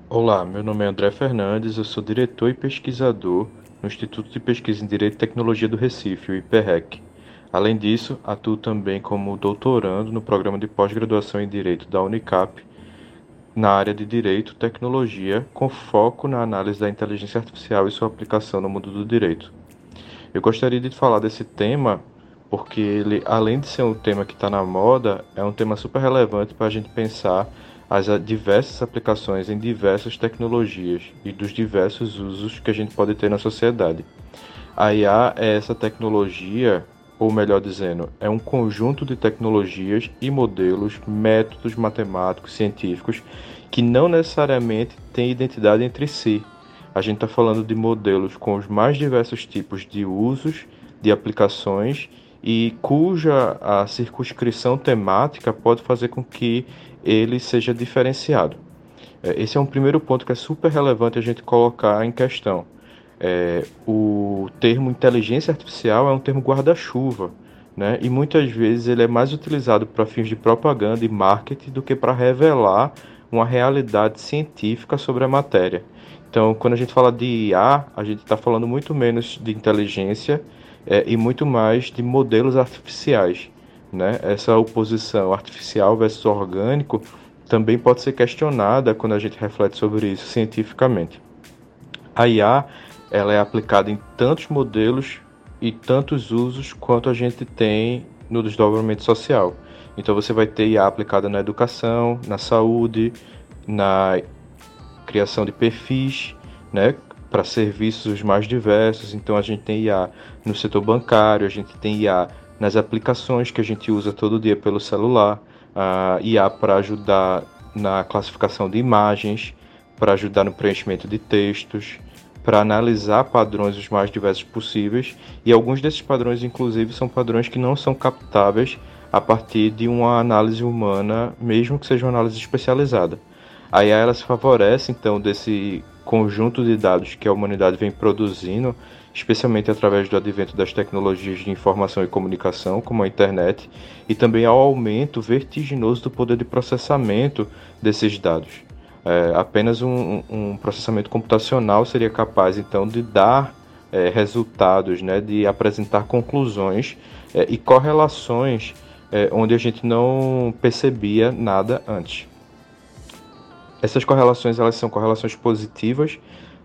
Olá, meu nome é André Fernandes, eu sou diretor e pesquisador no Instituto de Pesquisa em Direito e Tecnologia do Recife, o IPREC. Além disso, atuo também como doutorando no programa de pós-graduação em Direito da Unicap, na área de Direito Tecnologia, com foco na análise da inteligência artificial e sua aplicação no mundo do direito. Eu gostaria de falar desse tema porque ele, além de ser um tema que está na moda, é um tema super relevante para a gente pensar as diversas aplicações em diversas tecnologias e dos diversos usos que a gente pode ter na sociedade. A IA é essa tecnologia, ou melhor dizendo, é um conjunto de tecnologias e modelos, métodos matemáticos, científicos, que não necessariamente têm identidade entre si. A gente está falando de modelos com os mais diversos tipos de usos, de aplicações e cuja a circunscrição temática pode fazer com que ele seja diferenciado. É, esse é um primeiro ponto que é super relevante a gente colocar em questão. É, o termo inteligência artificial é um termo guarda-chuva, né? e muitas vezes ele é mais utilizado para fins de propaganda e marketing do que para revelar uma realidade científica sobre a matéria. Então, quando a gente fala de IA, a gente está falando muito menos de inteligência é, e muito mais de modelos artificiais. Né? Essa oposição artificial versus orgânico também pode ser questionada quando a gente reflete sobre isso cientificamente. A IA ela é aplicada em tantos modelos e tantos usos quanto a gente tem no desdobramento social. Então você vai ter IA aplicada na educação, na saúde, na criação de perfis, né, para serviços os mais diversos. Então a gente tem IA no setor bancário, a gente tem IA nas aplicações que a gente usa todo dia pelo celular, a IA para ajudar na classificação de imagens, para ajudar no preenchimento de textos, para analisar padrões os mais diversos possíveis, e alguns desses padrões, inclusive, são padrões que não são captáveis a partir de uma análise humana, mesmo que seja uma análise especializada. A IA ela se favorece então desse conjunto de dados que a humanidade vem produzindo especialmente através do advento das tecnologias de informação e comunicação, como a internet, e também ao aumento vertiginoso do poder de processamento desses dados. É, apenas um, um, processamento computacional seria capaz, então, de dar é, resultados, né, de apresentar conclusões é, e correlações é, onde a gente não percebia nada antes. Essas correlações elas são correlações positivas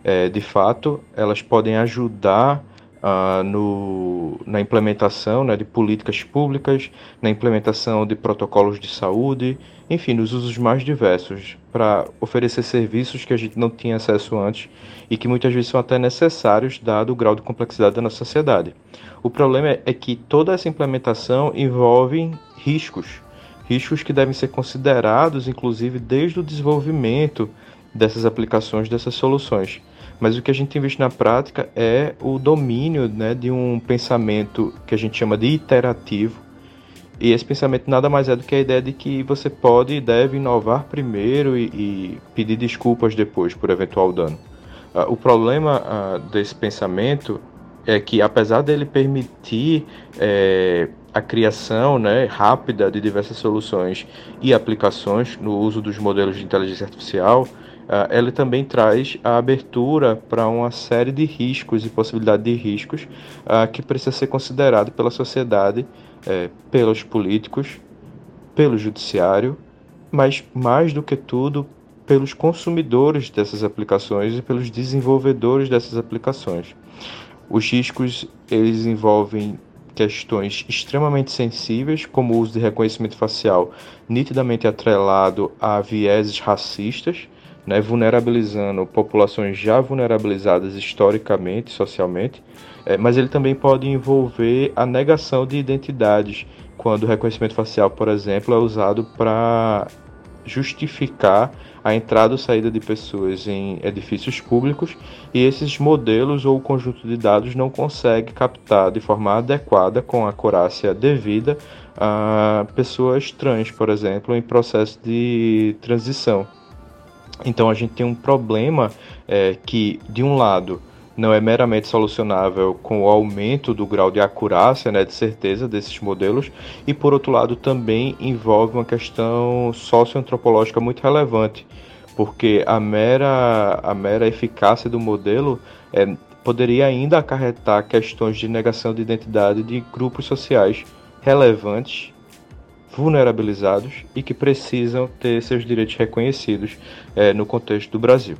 é, de fato, elas podem ajudar uh, no, na implementação né, de políticas públicas, na implementação de protocolos de saúde, enfim, nos usos mais diversos, para oferecer serviços que a gente não tinha acesso antes e que muitas vezes são até necessários, dado o grau de complexidade da nossa sociedade. O problema é, que toda essa implementação envolve riscos, riscos que devem ser considerados, inclusive, desde o desenvolvimento dessas aplicações, dessas soluções. Mas o que a gente tem visto na prática é o domínio né, de um pensamento que a gente chama de iterativo. E esse pensamento nada mais é do que a ideia de que você pode e deve inovar primeiro e, e pedir desculpas depois por eventual dano. Uh, o problema uh, desse pensamento é que, apesar dele permitir é, a criação né, rápida de diversas soluções e aplicações no uso dos modelos de inteligência artificial, ah, ela também traz a abertura para uma série de riscos e possibilidade de riscos uh, que precisa ser considerado pela sociedade, eh, pelos políticos, pelo judiciário, mas mais do que tudo pelos consumidores dessas aplicações e pelos desenvolvedores dessas aplicações. Os riscos eles envolvem questões extremamente sensíveis, como o uso de reconhecimento facial nitidamente atrelado a vieses racistas, né, vulnerabilizando populações já vulnerabilizadas historicamente, socialmente, é, mas ele também pode envolver a negação de identidades, quando o reconhecimento facial, por exemplo, é usado para justificar a entrada ou saída de pessoas em edifícios públicos e esses modelos ou conjunto de dados não consegue captar de forma adequada, com a acurácia devida, a pessoas trans, por exemplo, em processo de transição. Então a gente tem um problema é, que, de um lado, não é meramente solucionável com o aumento do grau de acurácia, né, de certeza desses modelos, e por outro lado também envolve uma questão socioantropológica muito relevante, porque a mera, a mera eficácia do modelo é, poderia ainda acarretar questões de negação de identidade de grupos sociais relevantes, vulnerabilizados e que precisam ter seus direitos reconhecidos é, no contexto do Brasil.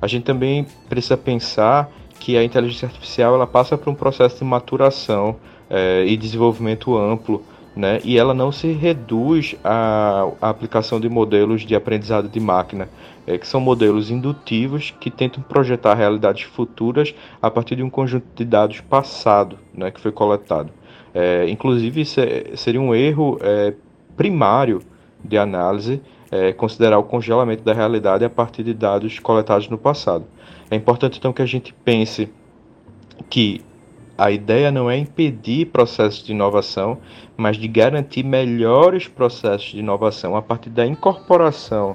A gente também precisa pensar que a inteligência artificial ela passa por um processo de maturação é, e desenvolvimento amplo né? e ela não se reduz à, aplicação de modelos de aprendizado de máquina, é, que são modelos indutivos que tentam projetar realidades futuras a partir de um conjunto de dados passado né, que foi coletado. É, inclusive, seria um erro primário de análise considerar o congelamento da realidade a partir de dados coletados no passado. É importante então que a gente pense que a ideia não é impedir processos de inovação, mas de garantir melhores processos de inovação a partir da incorporação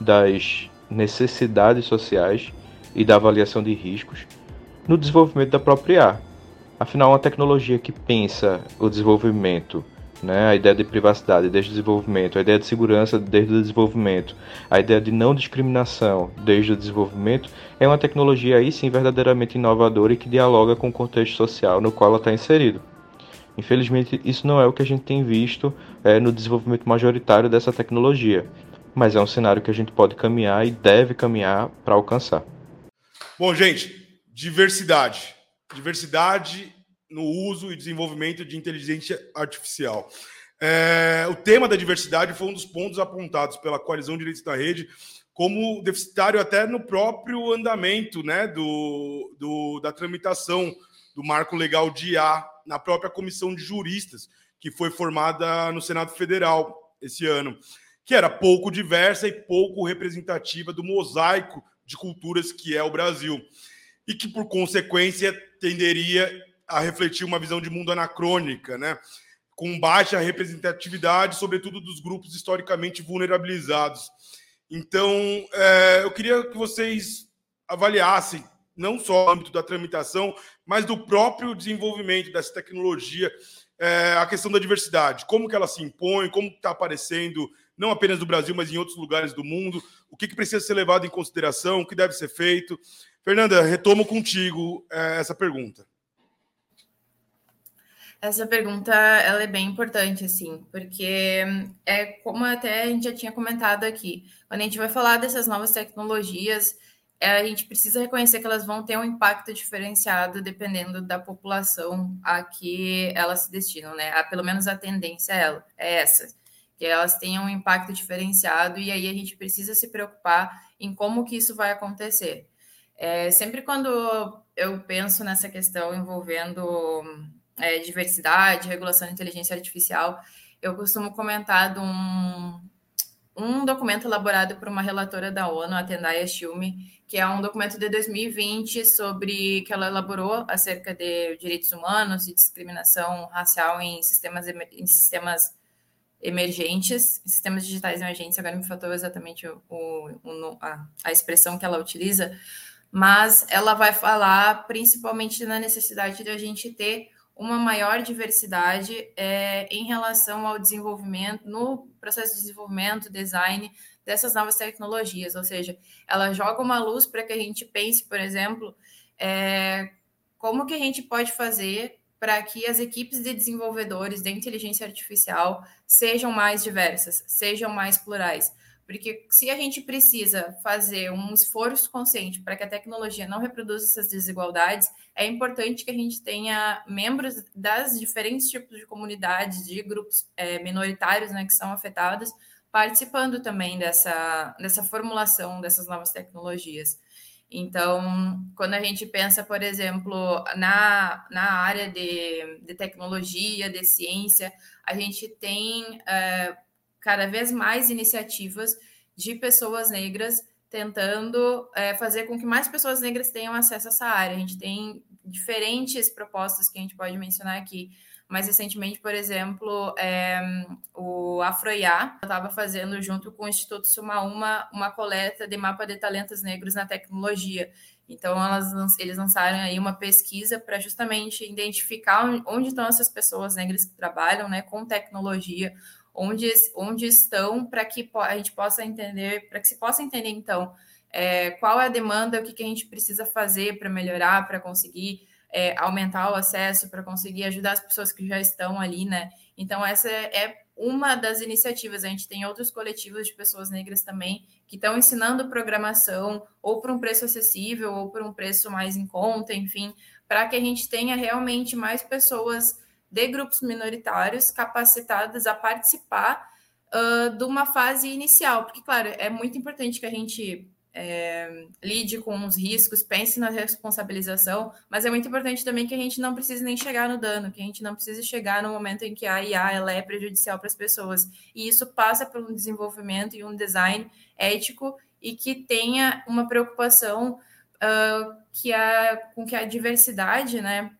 das necessidades sociais e da avaliação de riscos no desenvolvimento da própria IA. Afinal, uma tecnologia que pensa o desenvolvimento né? A ideia de privacidade desde o desenvolvimento, a ideia de segurança desde o desenvolvimento, a ideia de não discriminação desde o desenvolvimento é uma tecnologia aí sim verdadeiramente inovadora e que dialoga com o contexto social no qual ela está inserido. Infelizmente, isso não é o que a gente tem visto é, no desenvolvimento majoritário dessa tecnologia, mas é um cenário que a gente pode caminhar e deve caminhar para alcançar. Bom, gente, diversidade. Diversidade no uso e desenvolvimento de inteligência artificial. É, o tema da diversidade foi um dos pontos apontados pela Coalizão Direitos da Rede como deficitário até no próprio andamento né, do, do, da tramitação do marco legal de IA na própria comissão de juristas, que foi formada no Senado Federal esse ano, que era pouco diversa e pouco representativa do mosaico de culturas que é o Brasil, e que, por consequência, tenderia a refletir uma visão de mundo anacrônica, né? com baixa representatividade, sobretudo dos grupos historicamente vulnerabilizados. Então, é, eu queria que vocês avaliassem não só o âmbito da tramitação, mas do próprio desenvolvimento dessa tecnologia, é, a questão da diversidade, como que ela se impõe, como está aparecendo, não apenas no Brasil, mas em outros lugares do mundo, o que, que precisa ser levado em consideração, o que deve ser feito. Fernanda, retomo contigo é, essa pergunta. Essa pergunta ela é bem importante, assim, porque é como até a gente já tinha comentado aqui. Quando a gente vai falar dessas novas tecnologias, é, a gente precisa reconhecer que elas vão ter um impacto diferenciado dependendo da população a que elas se destinam, né? A, pelo menos a tendência é, é essa, que elas tenham um impacto diferenciado e aí a gente precisa se preocupar em como que isso vai acontecer. É, sempre quando eu penso nessa questão envolvendo é, diversidade, regulação de inteligência artificial, eu costumo comentar de um, um documento elaborado por uma relatora da ONU, a Tendai Shumi, que é um documento de 2020 sobre que ela elaborou acerca de direitos humanos e discriminação racial em sistemas em sistemas emergentes, em sistemas digitais emergentes. Agora me faltou exatamente o, o, a, a expressão que ela utiliza, mas ela vai falar principalmente na necessidade de a gente ter uma maior diversidade é, em relação ao desenvolvimento, no processo de desenvolvimento, design dessas novas tecnologias, ou seja, ela joga uma luz para que a gente pense, por exemplo, é, como que a gente pode fazer para que as equipes de desenvolvedores de inteligência artificial sejam mais diversas, sejam mais plurais. Porque se a gente precisa fazer um esforço consciente para que a tecnologia não reproduza essas desigualdades, é importante que a gente tenha membros das diferentes tipos de comunidades, de grupos é, minoritários né, que são afetados, participando também dessa, dessa formulação dessas novas tecnologias. Então, quando a gente pensa, por exemplo, na, na área de, de tecnologia, de ciência, a gente tem é, cada vez mais iniciativas de pessoas negras tentando é, fazer com que mais pessoas negras tenham acesso a essa área. A gente tem diferentes propostas que a gente pode mencionar aqui. Mais recentemente, por exemplo, é, o Afroiá estava fazendo, junto com o Instituto Sumaúma, uma coleta de mapa de talentos negros na tecnologia. Então, elas, eles lançaram aí uma pesquisa para justamente identificar onde estão essas pessoas negras que trabalham né, com tecnologia, onde, onde estão para que a gente possa entender, para que se possa entender, então, é, qual é a demanda, o que, que a gente precisa fazer para melhorar, para conseguir é, aumentar o acesso, para conseguir ajudar as pessoas que já estão ali, né? Então, essa é uma das iniciativas. A gente tem outros coletivos de pessoas negras também que estão ensinando programação, ou por um preço acessível, ou por um preço mais em conta, enfim, para que a gente tenha realmente mais pessoas de grupos minoritários capacitadas a participar uh, de uma fase inicial, porque, claro, é muito importante que a gente é, lide com os riscos, pense na responsabilização, mas é muito importante também que a gente não precise nem chegar no dano, que a gente não precise chegar no momento em que a IA ela é prejudicial para as pessoas. E isso passa por um desenvolvimento e um design ético e que tenha uma preocupação uh, que a, com que a diversidade, né?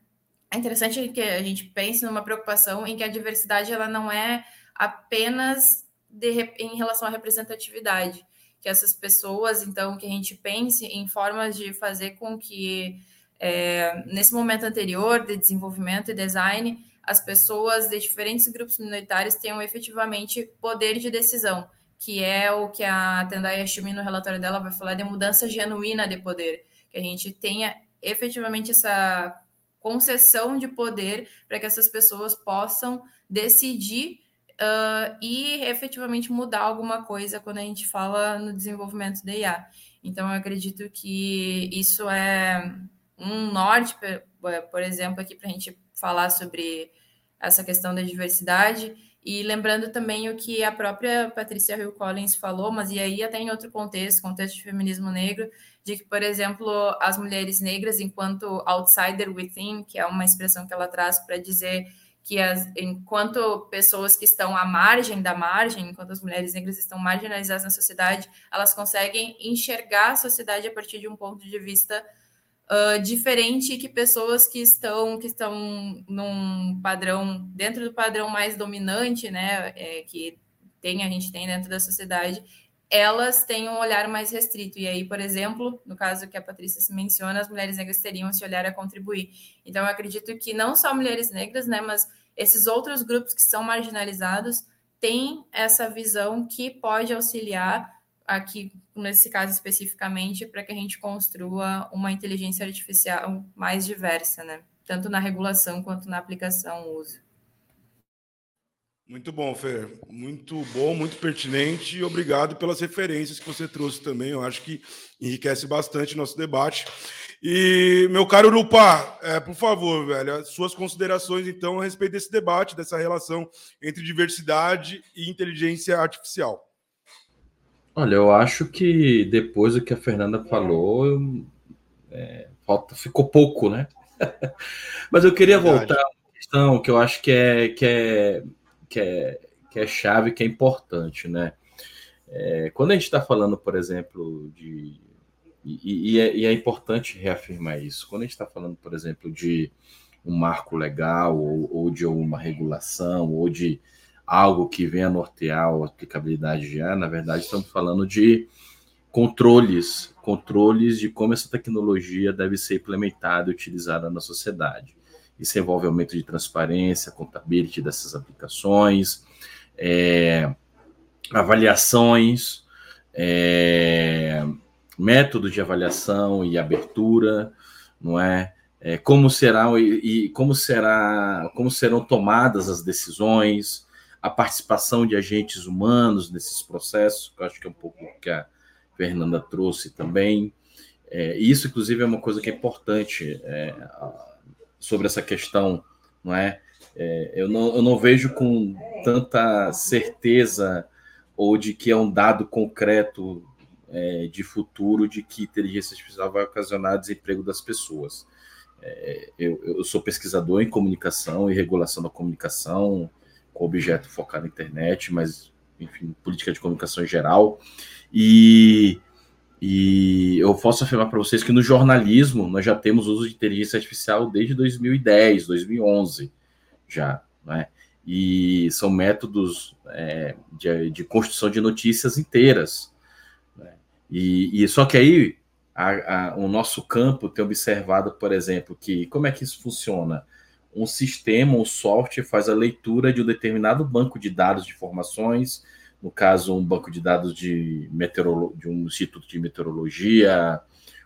É interessante que a gente pense numa preocupação em que a diversidade ela não é apenas de, em relação à representatividade, que essas pessoas, então, que a gente pense em formas de fazer com que, é, nesse momento anterior de desenvolvimento e design, as pessoas de diferentes grupos minoritários tenham efetivamente poder de decisão, que é o que a Tendai Yashimi no relatório dela vai falar de mudança genuína de poder, que a gente tenha efetivamente essa concessão de poder para que essas pessoas possam decidir uh, e efetivamente mudar alguma coisa quando a gente fala no desenvolvimento da IA. Então, eu acredito que isso é um norte, por exemplo, aqui para a gente falar sobre essa questão da diversidade. E lembrando também o que a própria Patrícia Hill Collins falou, mas e aí até em outro contexto, contexto de feminismo negro, de que, por exemplo, as mulheres negras, enquanto outsider within, que é uma expressão que ela traz para dizer que as, enquanto pessoas que estão à margem da margem, enquanto as mulheres negras estão marginalizadas na sociedade, elas conseguem enxergar a sociedade a partir de um ponto de vista uh, diferente que pessoas que estão que estão num padrão dentro do padrão mais dominante, né, é, que tem a gente tem dentro da sociedade, elas têm um olhar mais restrito. E aí, por exemplo, no caso que a Patrícia se menciona, as mulheres negras teriam esse olhar a contribuir. Então, eu acredito que não só mulheres negras, né, mas esses outros grupos que são marginalizados têm essa visão que pode auxiliar aqui, nesse caso especificamente, para que a gente construa uma inteligência artificial mais diversa, né? Tanto na regulação quanto na aplicação, uso. Muito bom, Fer. Muito bom, muito pertinente e obrigado pelas referências que você trouxe também. Eu acho que enriquece bastante nosso debate. E, meu caro Lupá, é, por favor, velho, suas considerações, então, a respeito desse debate, dessa relação entre diversidade e inteligência artificial. Olha, eu acho que depois do que a Fernanda falou, é, falta, ficou pouco, né? Mas eu queria Verdade. voltar a uma questão que eu acho que é, que é que é, que é chave, que é importante, né? É, quando a gente está falando, por exemplo, de. E, e, é, e, é, importante reafirmar isso. Quando a gente está falando, por exemplo, de um marco legal, ou, ou, de uma regulação, ou de algo que venha nortear a aplicabilidade de na verdade, estamos falando de controles, controles de como essa tecnologia deve ser implementada e utilizada na sociedade. Isso envolve aumento de transparência, contabilidade dessas aplicações, é, avaliações, é, método de avaliação e abertura, não é? é como será e, e como será, como serão tomadas as decisões, a participação de agentes humanos nesses processos, que eu acho que é um pouco o que a Fernanda trouxe também. É, isso, inclusive, é uma coisa que é importante. É, sobre essa questão, não é? é eu, não, eu não vejo com tanta certeza ou de que é um dado concreto é, de futuro de que inteligência artificial vai ocasionar desemprego das pessoas. É, eu, eu, sou pesquisador em comunicação e regulação da comunicação, com objeto focado na internet, mas, enfim, política de comunicação em geral. E e eu posso afirmar para vocês que no jornalismo nós já temos uso de inteligência artificial desde 2010, 2011 já, né? E são métodos é, de, de, construção de notícias inteiras. Né? E, e, só que aí a, a, o nosso campo tem observado, por exemplo, que como é que isso funciona? Um sistema, um software faz a leitura de um determinado banco de dados de informações, no caso, um banco de dados de, meteorolo de um instituto de meteorologia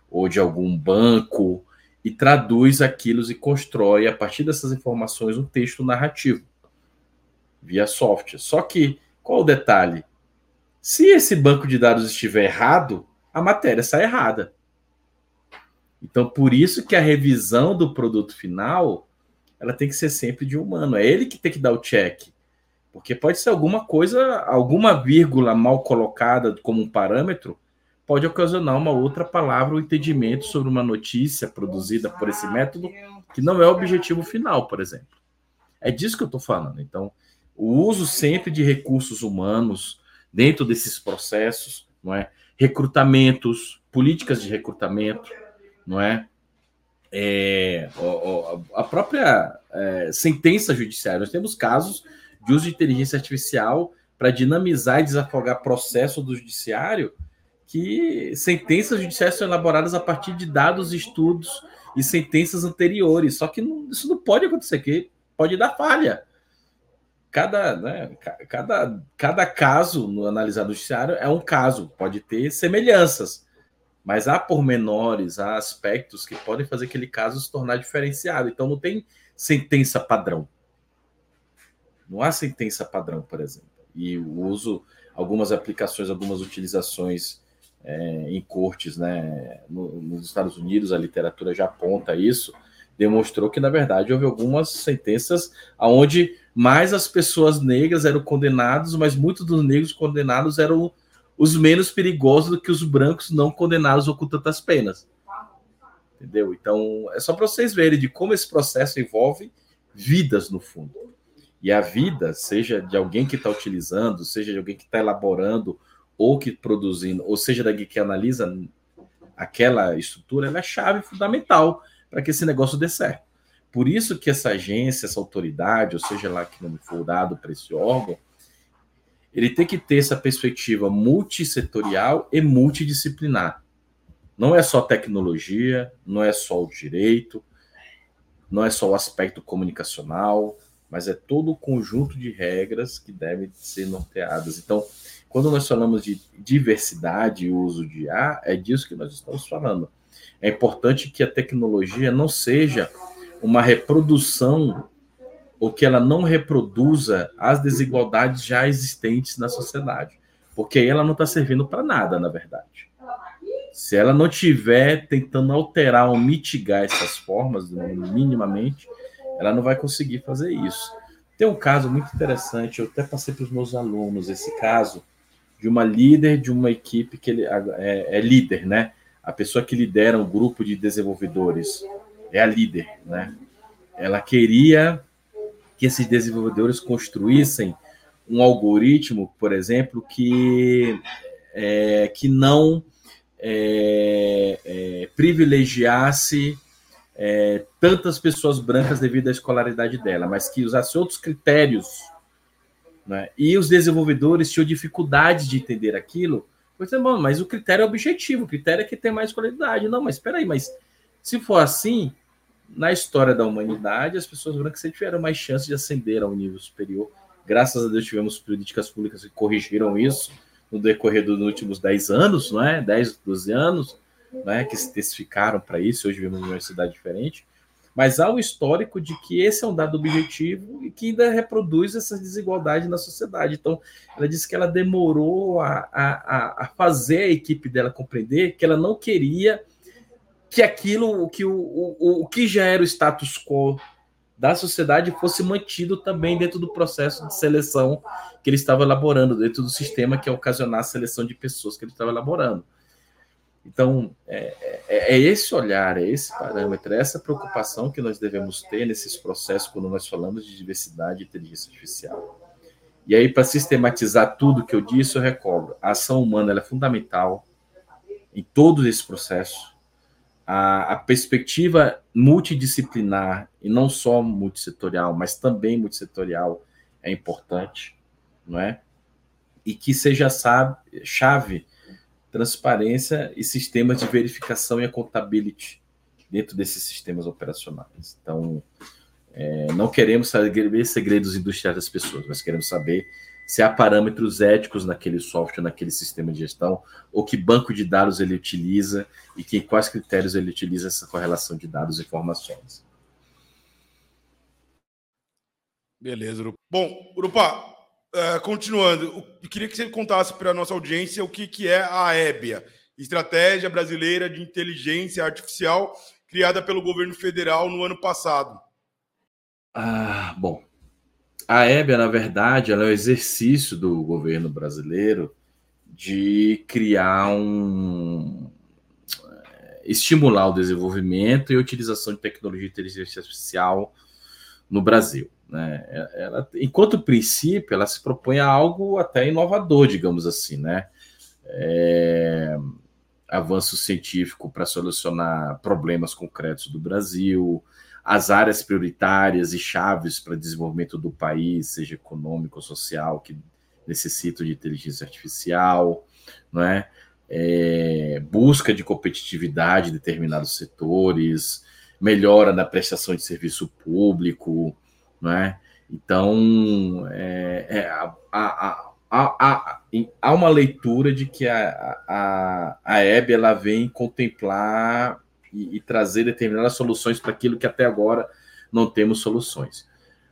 ou de algum banco, e traduz aquilo e constrói, a partir dessas informações, um texto narrativo via software. Só que, qual o detalhe? Se esse banco de dados estiver errado, a matéria sai errada. Então, por isso que a revisão do produto final ela tem que ser sempre de humano. É ele que tem que dar o check. Porque pode ser alguma coisa, alguma vírgula mal colocada como um parâmetro, pode ocasionar uma outra palavra ou entendimento sobre uma notícia produzida por esse método, que não é o objetivo final, por exemplo. É disso que eu estou falando. Então, o uso sempre de recursos humanos dentro desses processos, não é? Recrutamentos, políticas de recrutamento, não é? É, a própria é, sentença judiciária. Nós temos casos de uso de inteligência artificial para dinamizar e desafogar processo do judiciário, que sentenças judiciais são elaboradas a partir de dados, estudos e sentenças anteriores. Só que não, isso não pode acontecer, que pode dar falha. Cada, né, cada, cada caso no analisado judiciário é um caso, pode ter semelhanças mas há pormenores, há aspectos que podem fazer aquele caso se tornar diferenciado. Então não tem sentença padrão. Não há sentença padrão, por exemplo. E o uso, algumas aplicações, algumas utilizações é, em cortes, né, no, nos Estados Unidos, a literatura já aponta isso, demonstrou que, na verdade, houve algumas sentenças onde mais as pessoas negras eram condenadas, mas muitos dos negros condenados eram os menos perigosos do que os brancos não condenados ou com tantas penas. Entendeu? Então, é só para vocês verem de como esse processo envolve vidas no fundo. E a vida, seja de alguém que está utilizando, seja de alguém que está elaborando ou que produzindo, ou seja, da que analisa aquela estrutura, ela é chave fundamental para que esse negócio dê certo. Por isso que essa agência, essa autoridade, ou seja lá que nome for dado para esse órgão, ele tem que ter essa perspectiva multissetorial e multidisciplinar. Não é só tecnologia, não é só o direito, não é só o aspecto comunicacional, mas é todo o conjunto de regras que devem ser norteadas. Então, quando nós falamos de diversidade e uso de IA, é disso que nós estamos falando. É importante que a tecnologia não seja uma reprodução ou que ela não reproduza as desigualdades já existentes na sociedade, porque aí ela não está servindo para nada, na verdade. Se ela não tiver tentando alterar ou mitigar essas formas, minimamente, ela não vai conseguir fazer isso. Tem um caso muito interessante, eu até passei para os meus alunos esse caso de uma líder de uma equipe que ele, é, é líder, né? A pessoa que lidera um grupo de desenvolvedores é a líder, né? Ela queria que esses desenvolvedores construíssem um algoritmo, por exemplo, que, é, que não é, é, privilegiasse é, tantas pessoas brancas devido à escolaridade dela, mas que usasse outros critérios. Né? E os desenvolvedores tinham dificuldade de entender aquilo. Pois mas o critério é objetivo, o critério é que tem mais qualidade. Não, mas espera aí, mas se for assim, na história da humanidade, as pessoas brancas sempre tiveram mais chance de ascender a um nível superior. Graças a Deus tivemos políticas públicas que corrigiram isso no decorrer dos últimos 10 anos, não é? 10, 12 anos, não é? que se testificaram para isso, hoje vivemos uma universidade diferente. Mas há um histórico de que esse é um dado objetivo e que ainda reproduz essa desigualdade na sociedade. Então, ela disse que ela demorou a, a, a fazer a equipe dela compreender que ela não queria que aquilo, que o, o, o que já era o status quo da sociedade fosse mantido também dentro do processo de seleção que ele estava elaborando, dentro do sistema que é ocasionar a seleção de pessoas que ele estava elaborando. Então, é, é, é, esse olhar, é esse parâmetro, é essa preocupação que nós devemos ter nesses processos quando nós falamos de diversidade e inteligência artificial. E aí, para sistematizar tudo que eu disse, eu recobro. A ação humana é fundamental em todo esse processo a, a, perspectiva multidisciplinar, e não só multissetorial, mas também multissetorial, é importante, não é? E que seja sabe, chave transparência e sistemas de verificação e accountability dentro desses sistemas operacionais. Então, é, não queremos saber segredos industriais das pessoas, mas queremos saber se há parâmetros éticos naquele software, naquele sistema de gestão, ou que banco de dados ele utiliza e que quais critérios ele utiliza essa correlação de dados e informações. Beleza, Urupa. Bom, Urupa, uh, continuando, eu queria que você contasse para a nossa audiência o que, que é a EBIA, Estratégia Brasileira de Inteligência Artificial, criada pelo governo federal no ano passado. Ah, bom. A EBIA, na verdade, ela é um exercício do governo brasileiro de criar um. Eh, estimular o desenvolvimento e a utilização de tecnologia de inteligência artificial no Brasil. Né? Ela, enquanto princípio, ela se propõe a algo até inovador, digamos assim, né? É, avanço científico para solucionar problemas concretos do Brasil, as áreas prioritárias e chaves para desenvolvimento do país, seja econômico social, que necessitam de inteligência artificial, não é? é busca de competitividade em determinados setores, melhora na prestação de serviço público, né? Então, é, é, a, a, a, há uma leitura de que a, a, a EB ela vem contemplar e, e trazer determinadas soluções para aquilo que até agora não temos soluções.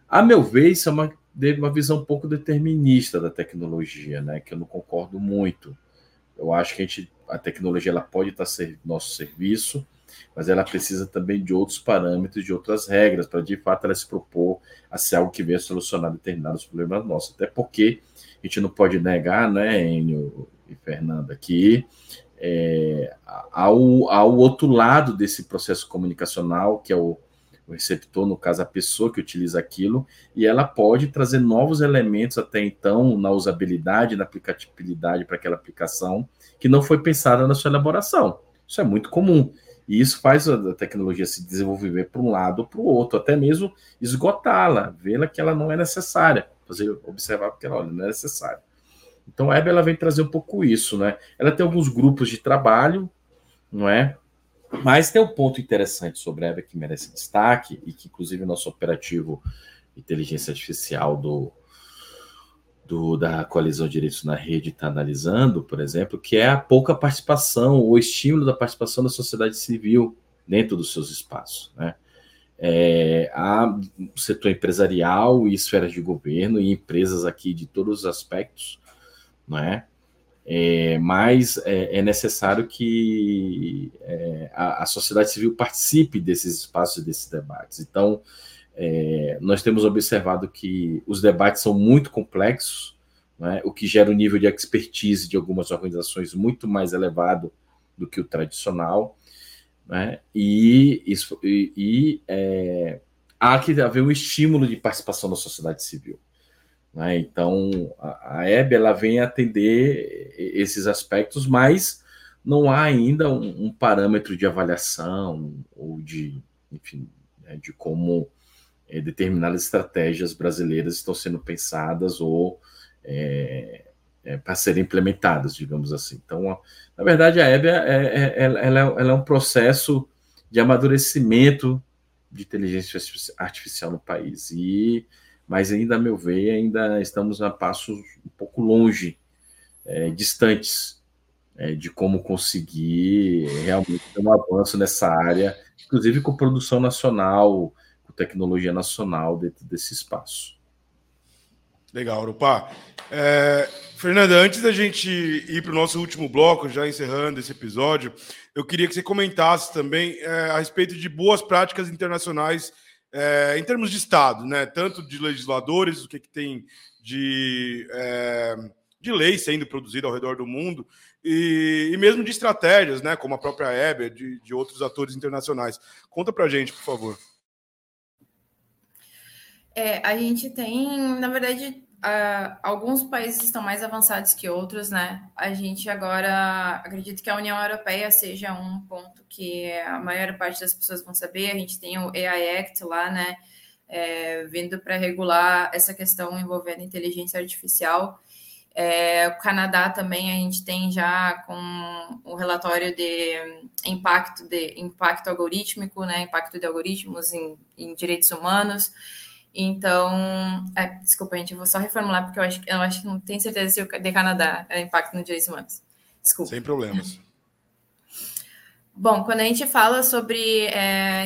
A meu ver, isso é uma, uma visão um pouco determinista da tecnologia, né? que eu não concordo muito. Eu acho que a, gente, a tecnologia ela pode estar a nosso serviço, mas ela precisa também de outros parâmetros, de outras regras, para de fato ela se propor a ser algo que venha solucionar determinados problemas nossos. Até porque a gente não pode negar, né, Enio e Fernanda, que é, ao, ao outro lado desse processo comunicacional, que é o, o receptor, no caso a pessoa que utiliza aquilo, e ela pode trazer novos elementos até então na usabilidade, na aplicabilidade para aquela aplicação que não foi pensada na sua elaboração. Isso é muito comum. E isso faz a tecnologia se desenvolver para um lado ou para o outro, até mesmo esgotá-la, vê-la que ela não é necessária, fazer observar porque ela olha, não é necessária. Então a Hebe ela vem trazer um pouco isso, né? Ela tem alguns grupos de trabalho, não é? Mas tem um ponto interessante sobre a Hebe que merece destaque e que inclusive nosso operativo inteligência artificial do do, da coalizão direitos na rede está analisando, por exemplo, que é a pouca participação, o estímulo da participação da sociedade civil dentro dos seus espaços. Né? É, há setor empresarial e esferas de governo e empresas aqui de todos os aspectos, não é? É, mas é, é necessário que é, a, a, sociedade civil participe desses espaços, desses debates. Então, é, nós temos observado que os debates são muito complexos, né, o que gera um nível de expertise de algumas organizações muito mais elevado do que o tradicional, né, e, isso, e, e é, há que haver um estímulo de participação da sociedade civil. Né, então, a, a ela vem atender esses aspectos, mas não há ainda um, um parâmetro de avaliação ou de, enfim, né, de como é, determinadas estratégias brasileiras estão sendo pensadas ou é, é, para serem implementadas, digamos assim. Então, na verdade, a EBA é, é, ela, ela é um processo de amadurecimento de inteligência artificial no país. E, mas ainda, a meu ver, ainda estamos a passos um pouco longe, é, distantes é, de como conseguir realmente ter um avanço nessa área, inclusive com produção nacional, tecnologia nacional dentro desse espaço. Legal, Urupá. É, Fernanda, antes da gente ir para o nosso último bloco, já encerrando esse episódio, eu queria que você comentasse também é, a respeito de boas práticas internacionais é, em termos de Estado, né? tanto de legisladores, o que, que tem de, é, de lei sendo produzida ao redor do mundo, e, e, mesmo de estratégias, né? como a própria Eber, de, de outros atores internacionais. Conta para a gente, por favor. É, a gente tem, na verdade, uh, alguns países estão mais avançados que outros, né? A gente agora acredito que a União Europeia seja um ponto que a maior parte das pessoas vão saber. A gente tem o AI Act lá, né? É, vindo para regular essa questão envolvendo inteligência artificial. É, o Canadá também a gente tem já com o relatório de impacto de impacto algorítmico, né, impacto de algoritmos em, em direitos humanos. Então, é, desculpa, gente, eu vou só reformular porque eu acho, eu acho que não tenho certeza se o de Canadá é impacto nos direitos humanos. Desculpa. Sem problemas. Bom, quando a gente fala sobre é,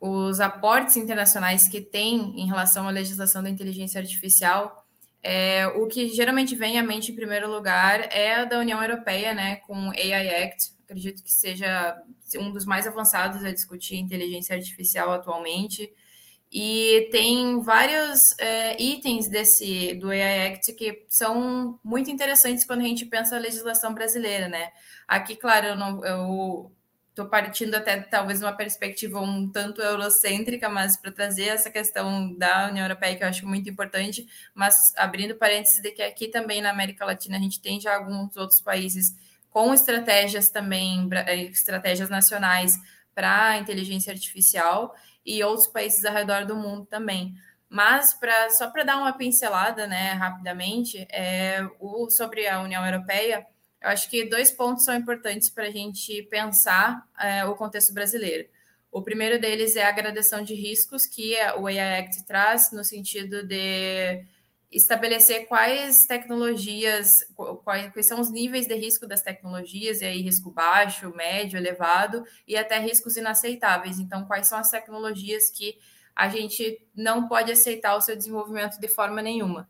os aportes internacionais que tem em relação à legislação da inteligência artificial, é, o que geralmente vem à mente em primeiro lugar é a da União Europeia, né, com o AI Act. Acredito que seja um dos mais avançados a discutir inteligência artificial atualmente. E tem vários é, itens desse do AI Act que são muito interessantes quando a gente pensa a legislação brasileira, né? Aqui, claro, eu não, eu estou partindo até talvez uma perspectiva um tanto eurocêntrica, mas para trazer essa questão da União Europeia que eu acho muito importante, mas abrindo parênteses de que aqui também na América Latina a gente tem já alguns outros países com estratégias também, eh, estratégias nacionais para inteligência artificial e outros países ao redor do mundo também. Mas pra, só para dar uma pincelada, né, rapidamente, é, o, sobre a União Europeia, eu acho que dois pontos são importantes para a gente pensar é, o contexto brasileiro. O primeiro deles é a gradação de riscos que o AI Act traz, no sentido de estabelecer quais tecnologias, quais, quais, são os níveis de risco das tecnologias, e aí risco baixo, médio, elevado, e até riscos inaceitáveis. Então, quais são as tecnologias que a gente não pode aceitar o seu desenvolvimento de forma nenhuma.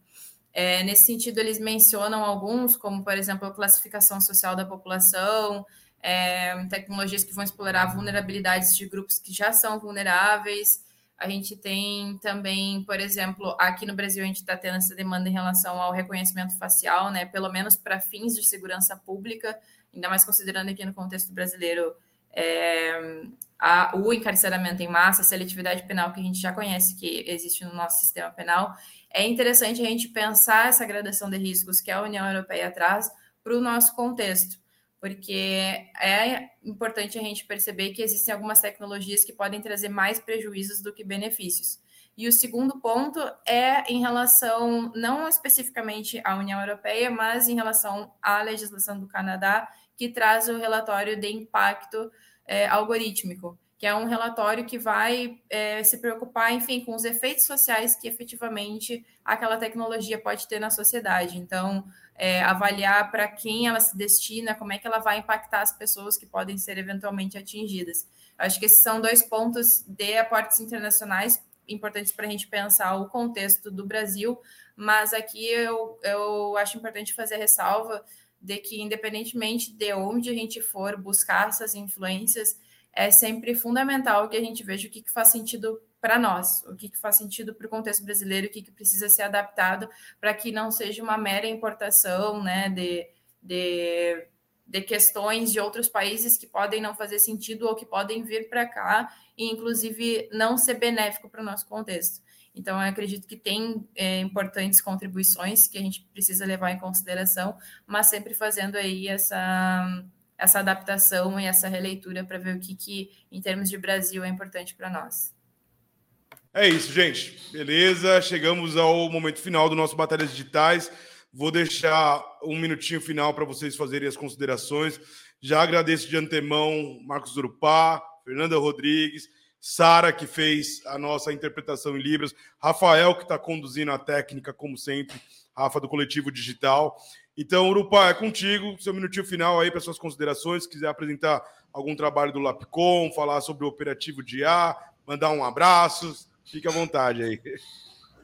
É, nesse sentido, eles mencionam alguns, como, por exemplo, a classificação social da população, é, tecnologias que vão explorar vulnerabilidades de grupos que já são vulneráveis. A gente tem também, por exemplo, aqui no Brasil, a gente está tendo essa demanda em relação ao reconhecimento facial, né? Pelo menos para fins de segurança pública, ainda mais considerando aqui no contexto brasileiro é, a, o encarceramento em massa, a seletividade penal que a gente já conhece que existe no nosso sistema penal é interessante a gente pensar essa gradação de riscos que a União Europeia traz para o nosso contexto, porque é importante a gente perceber que existem algumas tecnologias que podem trazer mais prejuízos do que benefícios. E o segundo ponto é em relação, não especificamente à União Europeia, mas em relação à legislação do Canadá, que traz o relatório de impacto é, algorítmico que é um relatório que vai é, se preocupar, enfim, com os efeitos sociais que efetivamente aquela tecnologia pode ter na sociedade. Então, é, avaliar para quem ela se destina, como é que ela vai impactar as pessoas que podem ser eventualmente atingidas. Acho que esses são dois pontos de aportes internacionais importantes para a gente pensar o contexto do Brasil, mas aqui eu, eu acho importante fazer ressalva de que, independentemente de onde a gente for buscar essas influências, é sempre fundamental que a gente veja o que, que faz sentido para nós, o que, que faz sentido para o contexto brasileiro, o que, que precisa ser adaptado para que não seja uma mera importação né, de, de, de questões de outros países que podem não fazer sentido ou que podem vir para cá e, inclusive, não ser benéfico para o nosso contexto. Então, eu acredito que tem é, importantes contribuições que a gente precisa levar em consideração, mas sempre fazendo aí essa essa adaptação e essa releitura para ver o que, que, em termos de Brasil, é importante para nós. É isso, gente. Beleza? Chegamos ao momento final do nosso Batalhas Digitais. Vou deixar um minutinho final para vocês fazerem as considerações. Já agradeço de antemão Marcos Urupá, Fernanda Rodrigues, Sara, que fez a nossa interpretação em Libras, Rafael, que está conduzindo a técnica, como sempre, Rafa do Coletivo Digital. Então, Urupá, é contigo, seu minutinho final aí para suas considerações, se quiser apresentar algum trabalho do Lapcom, falar sobre o operativo de A, mandar um abraço, fique à vontade aí.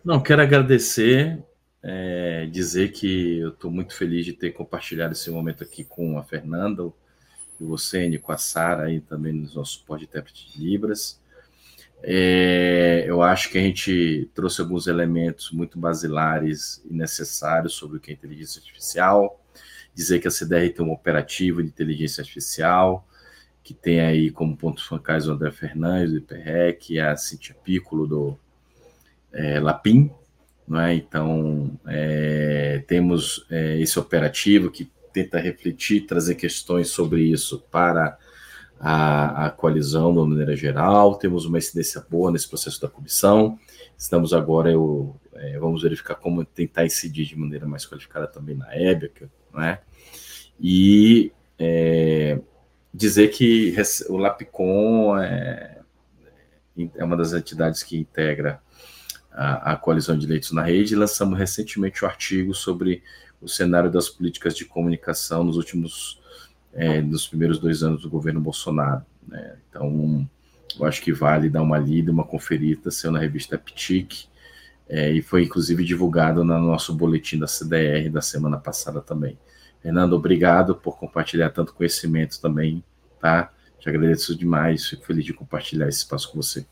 Não, quero agradecer, é, dizer que eu estou muito feliz de ter compartilhado esse momento aqui com a Fernanda, e você, com a Sara aí também nos nossos intérprete de Libras. É, eu acho que a gente trouxe alguns elementos muito basilares e necessários sobre o que é inteligência artificial. Dizer que a CDR tem um operativo de inteligência artificial, que tem aí como pontos focais o André Fernandes, do IPREC, a Cintia Piccolo, do é, Lapim. Não é? Então, é, temos é, esse operativo que tenta refletir, trazer questões sobre isso para a, a coalizão de uma maneira geral, temos uma incidência boa nesse processo da comissão, estamos agora, eu, é, vamos verificar como tentar incidir de maneira mais qualificada também na EBIA, né? E é, dizer que o LAPCOM é, é uma das entidades que integra a, a coalizão de leitos na rede, lançamos recentemente o um artigo sobre o cenário das políticas de comunicação nos últimos, é, nos primeiros dois anos do governo Bolsonaro. Né? Então, eu acho que vale dar uma lida, uma conferida, saiu na revista PTIC, é, e foi inclusive divulgado no nosso boletim da CDR da semana passada também. Fernando, obrigado por compartilhar tanto conhecimento também, tá? Te agradeço demais, fico feliz de compartilhar esse espaço com você.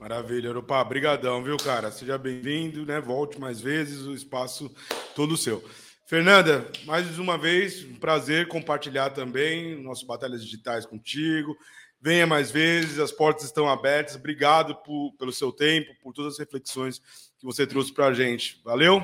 Maravilha, Opa, brigadão, viu, cara? Seja bem-vindo, né? Volte mais vezes, o espaço todo seu. Fernanda, mais uma vez, um prazer compartilhar também nossas batalhas digitais contigo. Venha mais vezes, as portas estão abertas. Obrigado por, pelo seu tempo, por todas as reflexões que você trouxe para a gente. Valeu?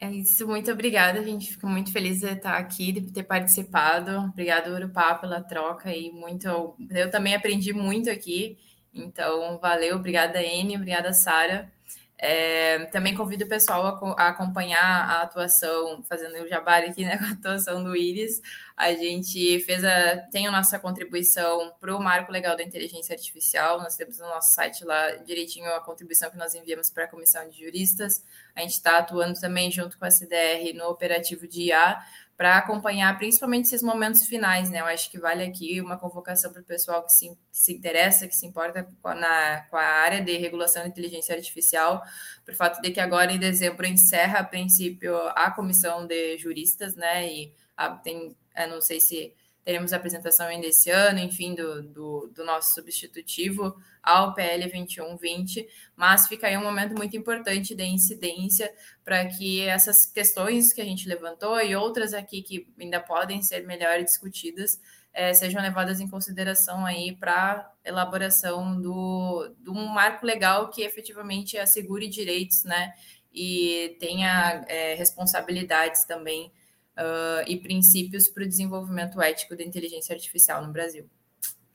É isso, muito obrigada. A gente fica muito feliz de estar aqui, de ter participado. Obrigado, Urupá, pela troca e muito. Eu também aprendi muito aqui. Então, valeu, obrigada, N, obrigada, Sara. É, também convido o pessoal a, a, acompanhar a atuação, fazendo o jabari aqui, né, com a atuação do Iris. A gente fez a, tem a nossa contribuição para o marco legal da inteligência artificial. Nós temos no nosso site lá direitinho a contribuição que nós enviamos para a comissão de juristas. A gente está atuando também junto com a CDR no operativo de IA para acompanhar principalmente esses momentos finais, né? Eu acho que vale aqui uma convocação para o pessoal que se, que se interessa, que se importa com a, na, com a área de regulação de inteligência artificial, por fato de que agora em dezembro encerra, a princípio, a comissão de juristas, né? E a, tem, não sei se teremos a apresentação ainda esse ano, enfim, do, do, do, nosso substitutivo ao PL 2120, mas fica aí um momento muito importante de incidência para que essas questões que a gente levantou e outras aqui que ainda podem ser melhor discutidas é, sejam levadas em consideração aí para elaboração do, de um marco legal que efetivamente assegure direitos, né, e tenha é, responsabilidades também uh, e princípios para o desenvolvimento ético da inteligência artificial no Brasil.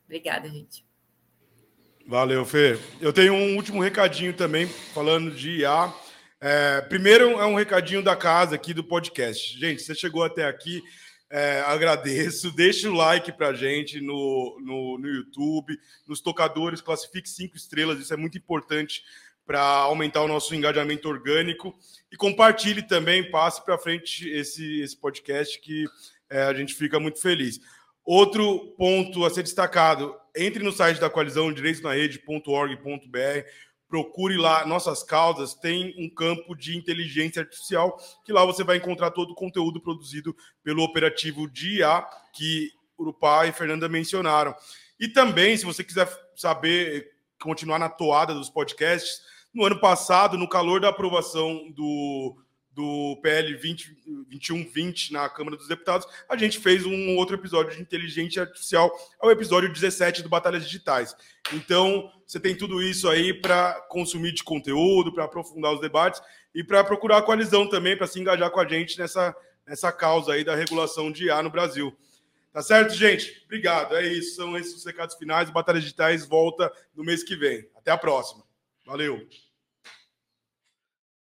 Obrigada, gente. Valeu, Fê. Eu tenho um último recadinho também, falando de IA. É, primeiro é um recadinho da casa aqui do podcast. Gente, você chegou até aqui, é, agradeço. Deixa o like para gente no, no, no YouTube, nos tocadores, classifique cinco estrelas, isso é muito importante para aumentar o nosso engajamento orgânico e compartilhe também, passe para frente esse, esse podcast que é, a gente fica muito feliz. Outro ponto a ser destacado: entre no site da coalizão direitosnarede.org.br, procure lá nossas causas, tem um campo de inteligência artificial que lá você vai encontrar todo o conteúdo produzido pelo operativo de IA que Urupá e Fernanda mencionaram. E também, se você quiser saber continuar na toada dos podcasts, no ano passado, no calor da aprovação do, do PL 20, 2120 na Câmara dos Deputados, a gente fez um outro episódio de inteligência artificial, é o episódio 17 do Batalhas Digitais. Então, você tem tudo isso aí para consumir de conteúdo, para aprofundar os debates e para procurar a coalizão também, para se engajar com a gente nessa, nessa causa aí da regulação de IA no Brasil. Tá certo, gente? Obrigado. É isso. São esses os recados finais. Batalhas Digitais volta no mês que vem. Até a próxima. Valeu!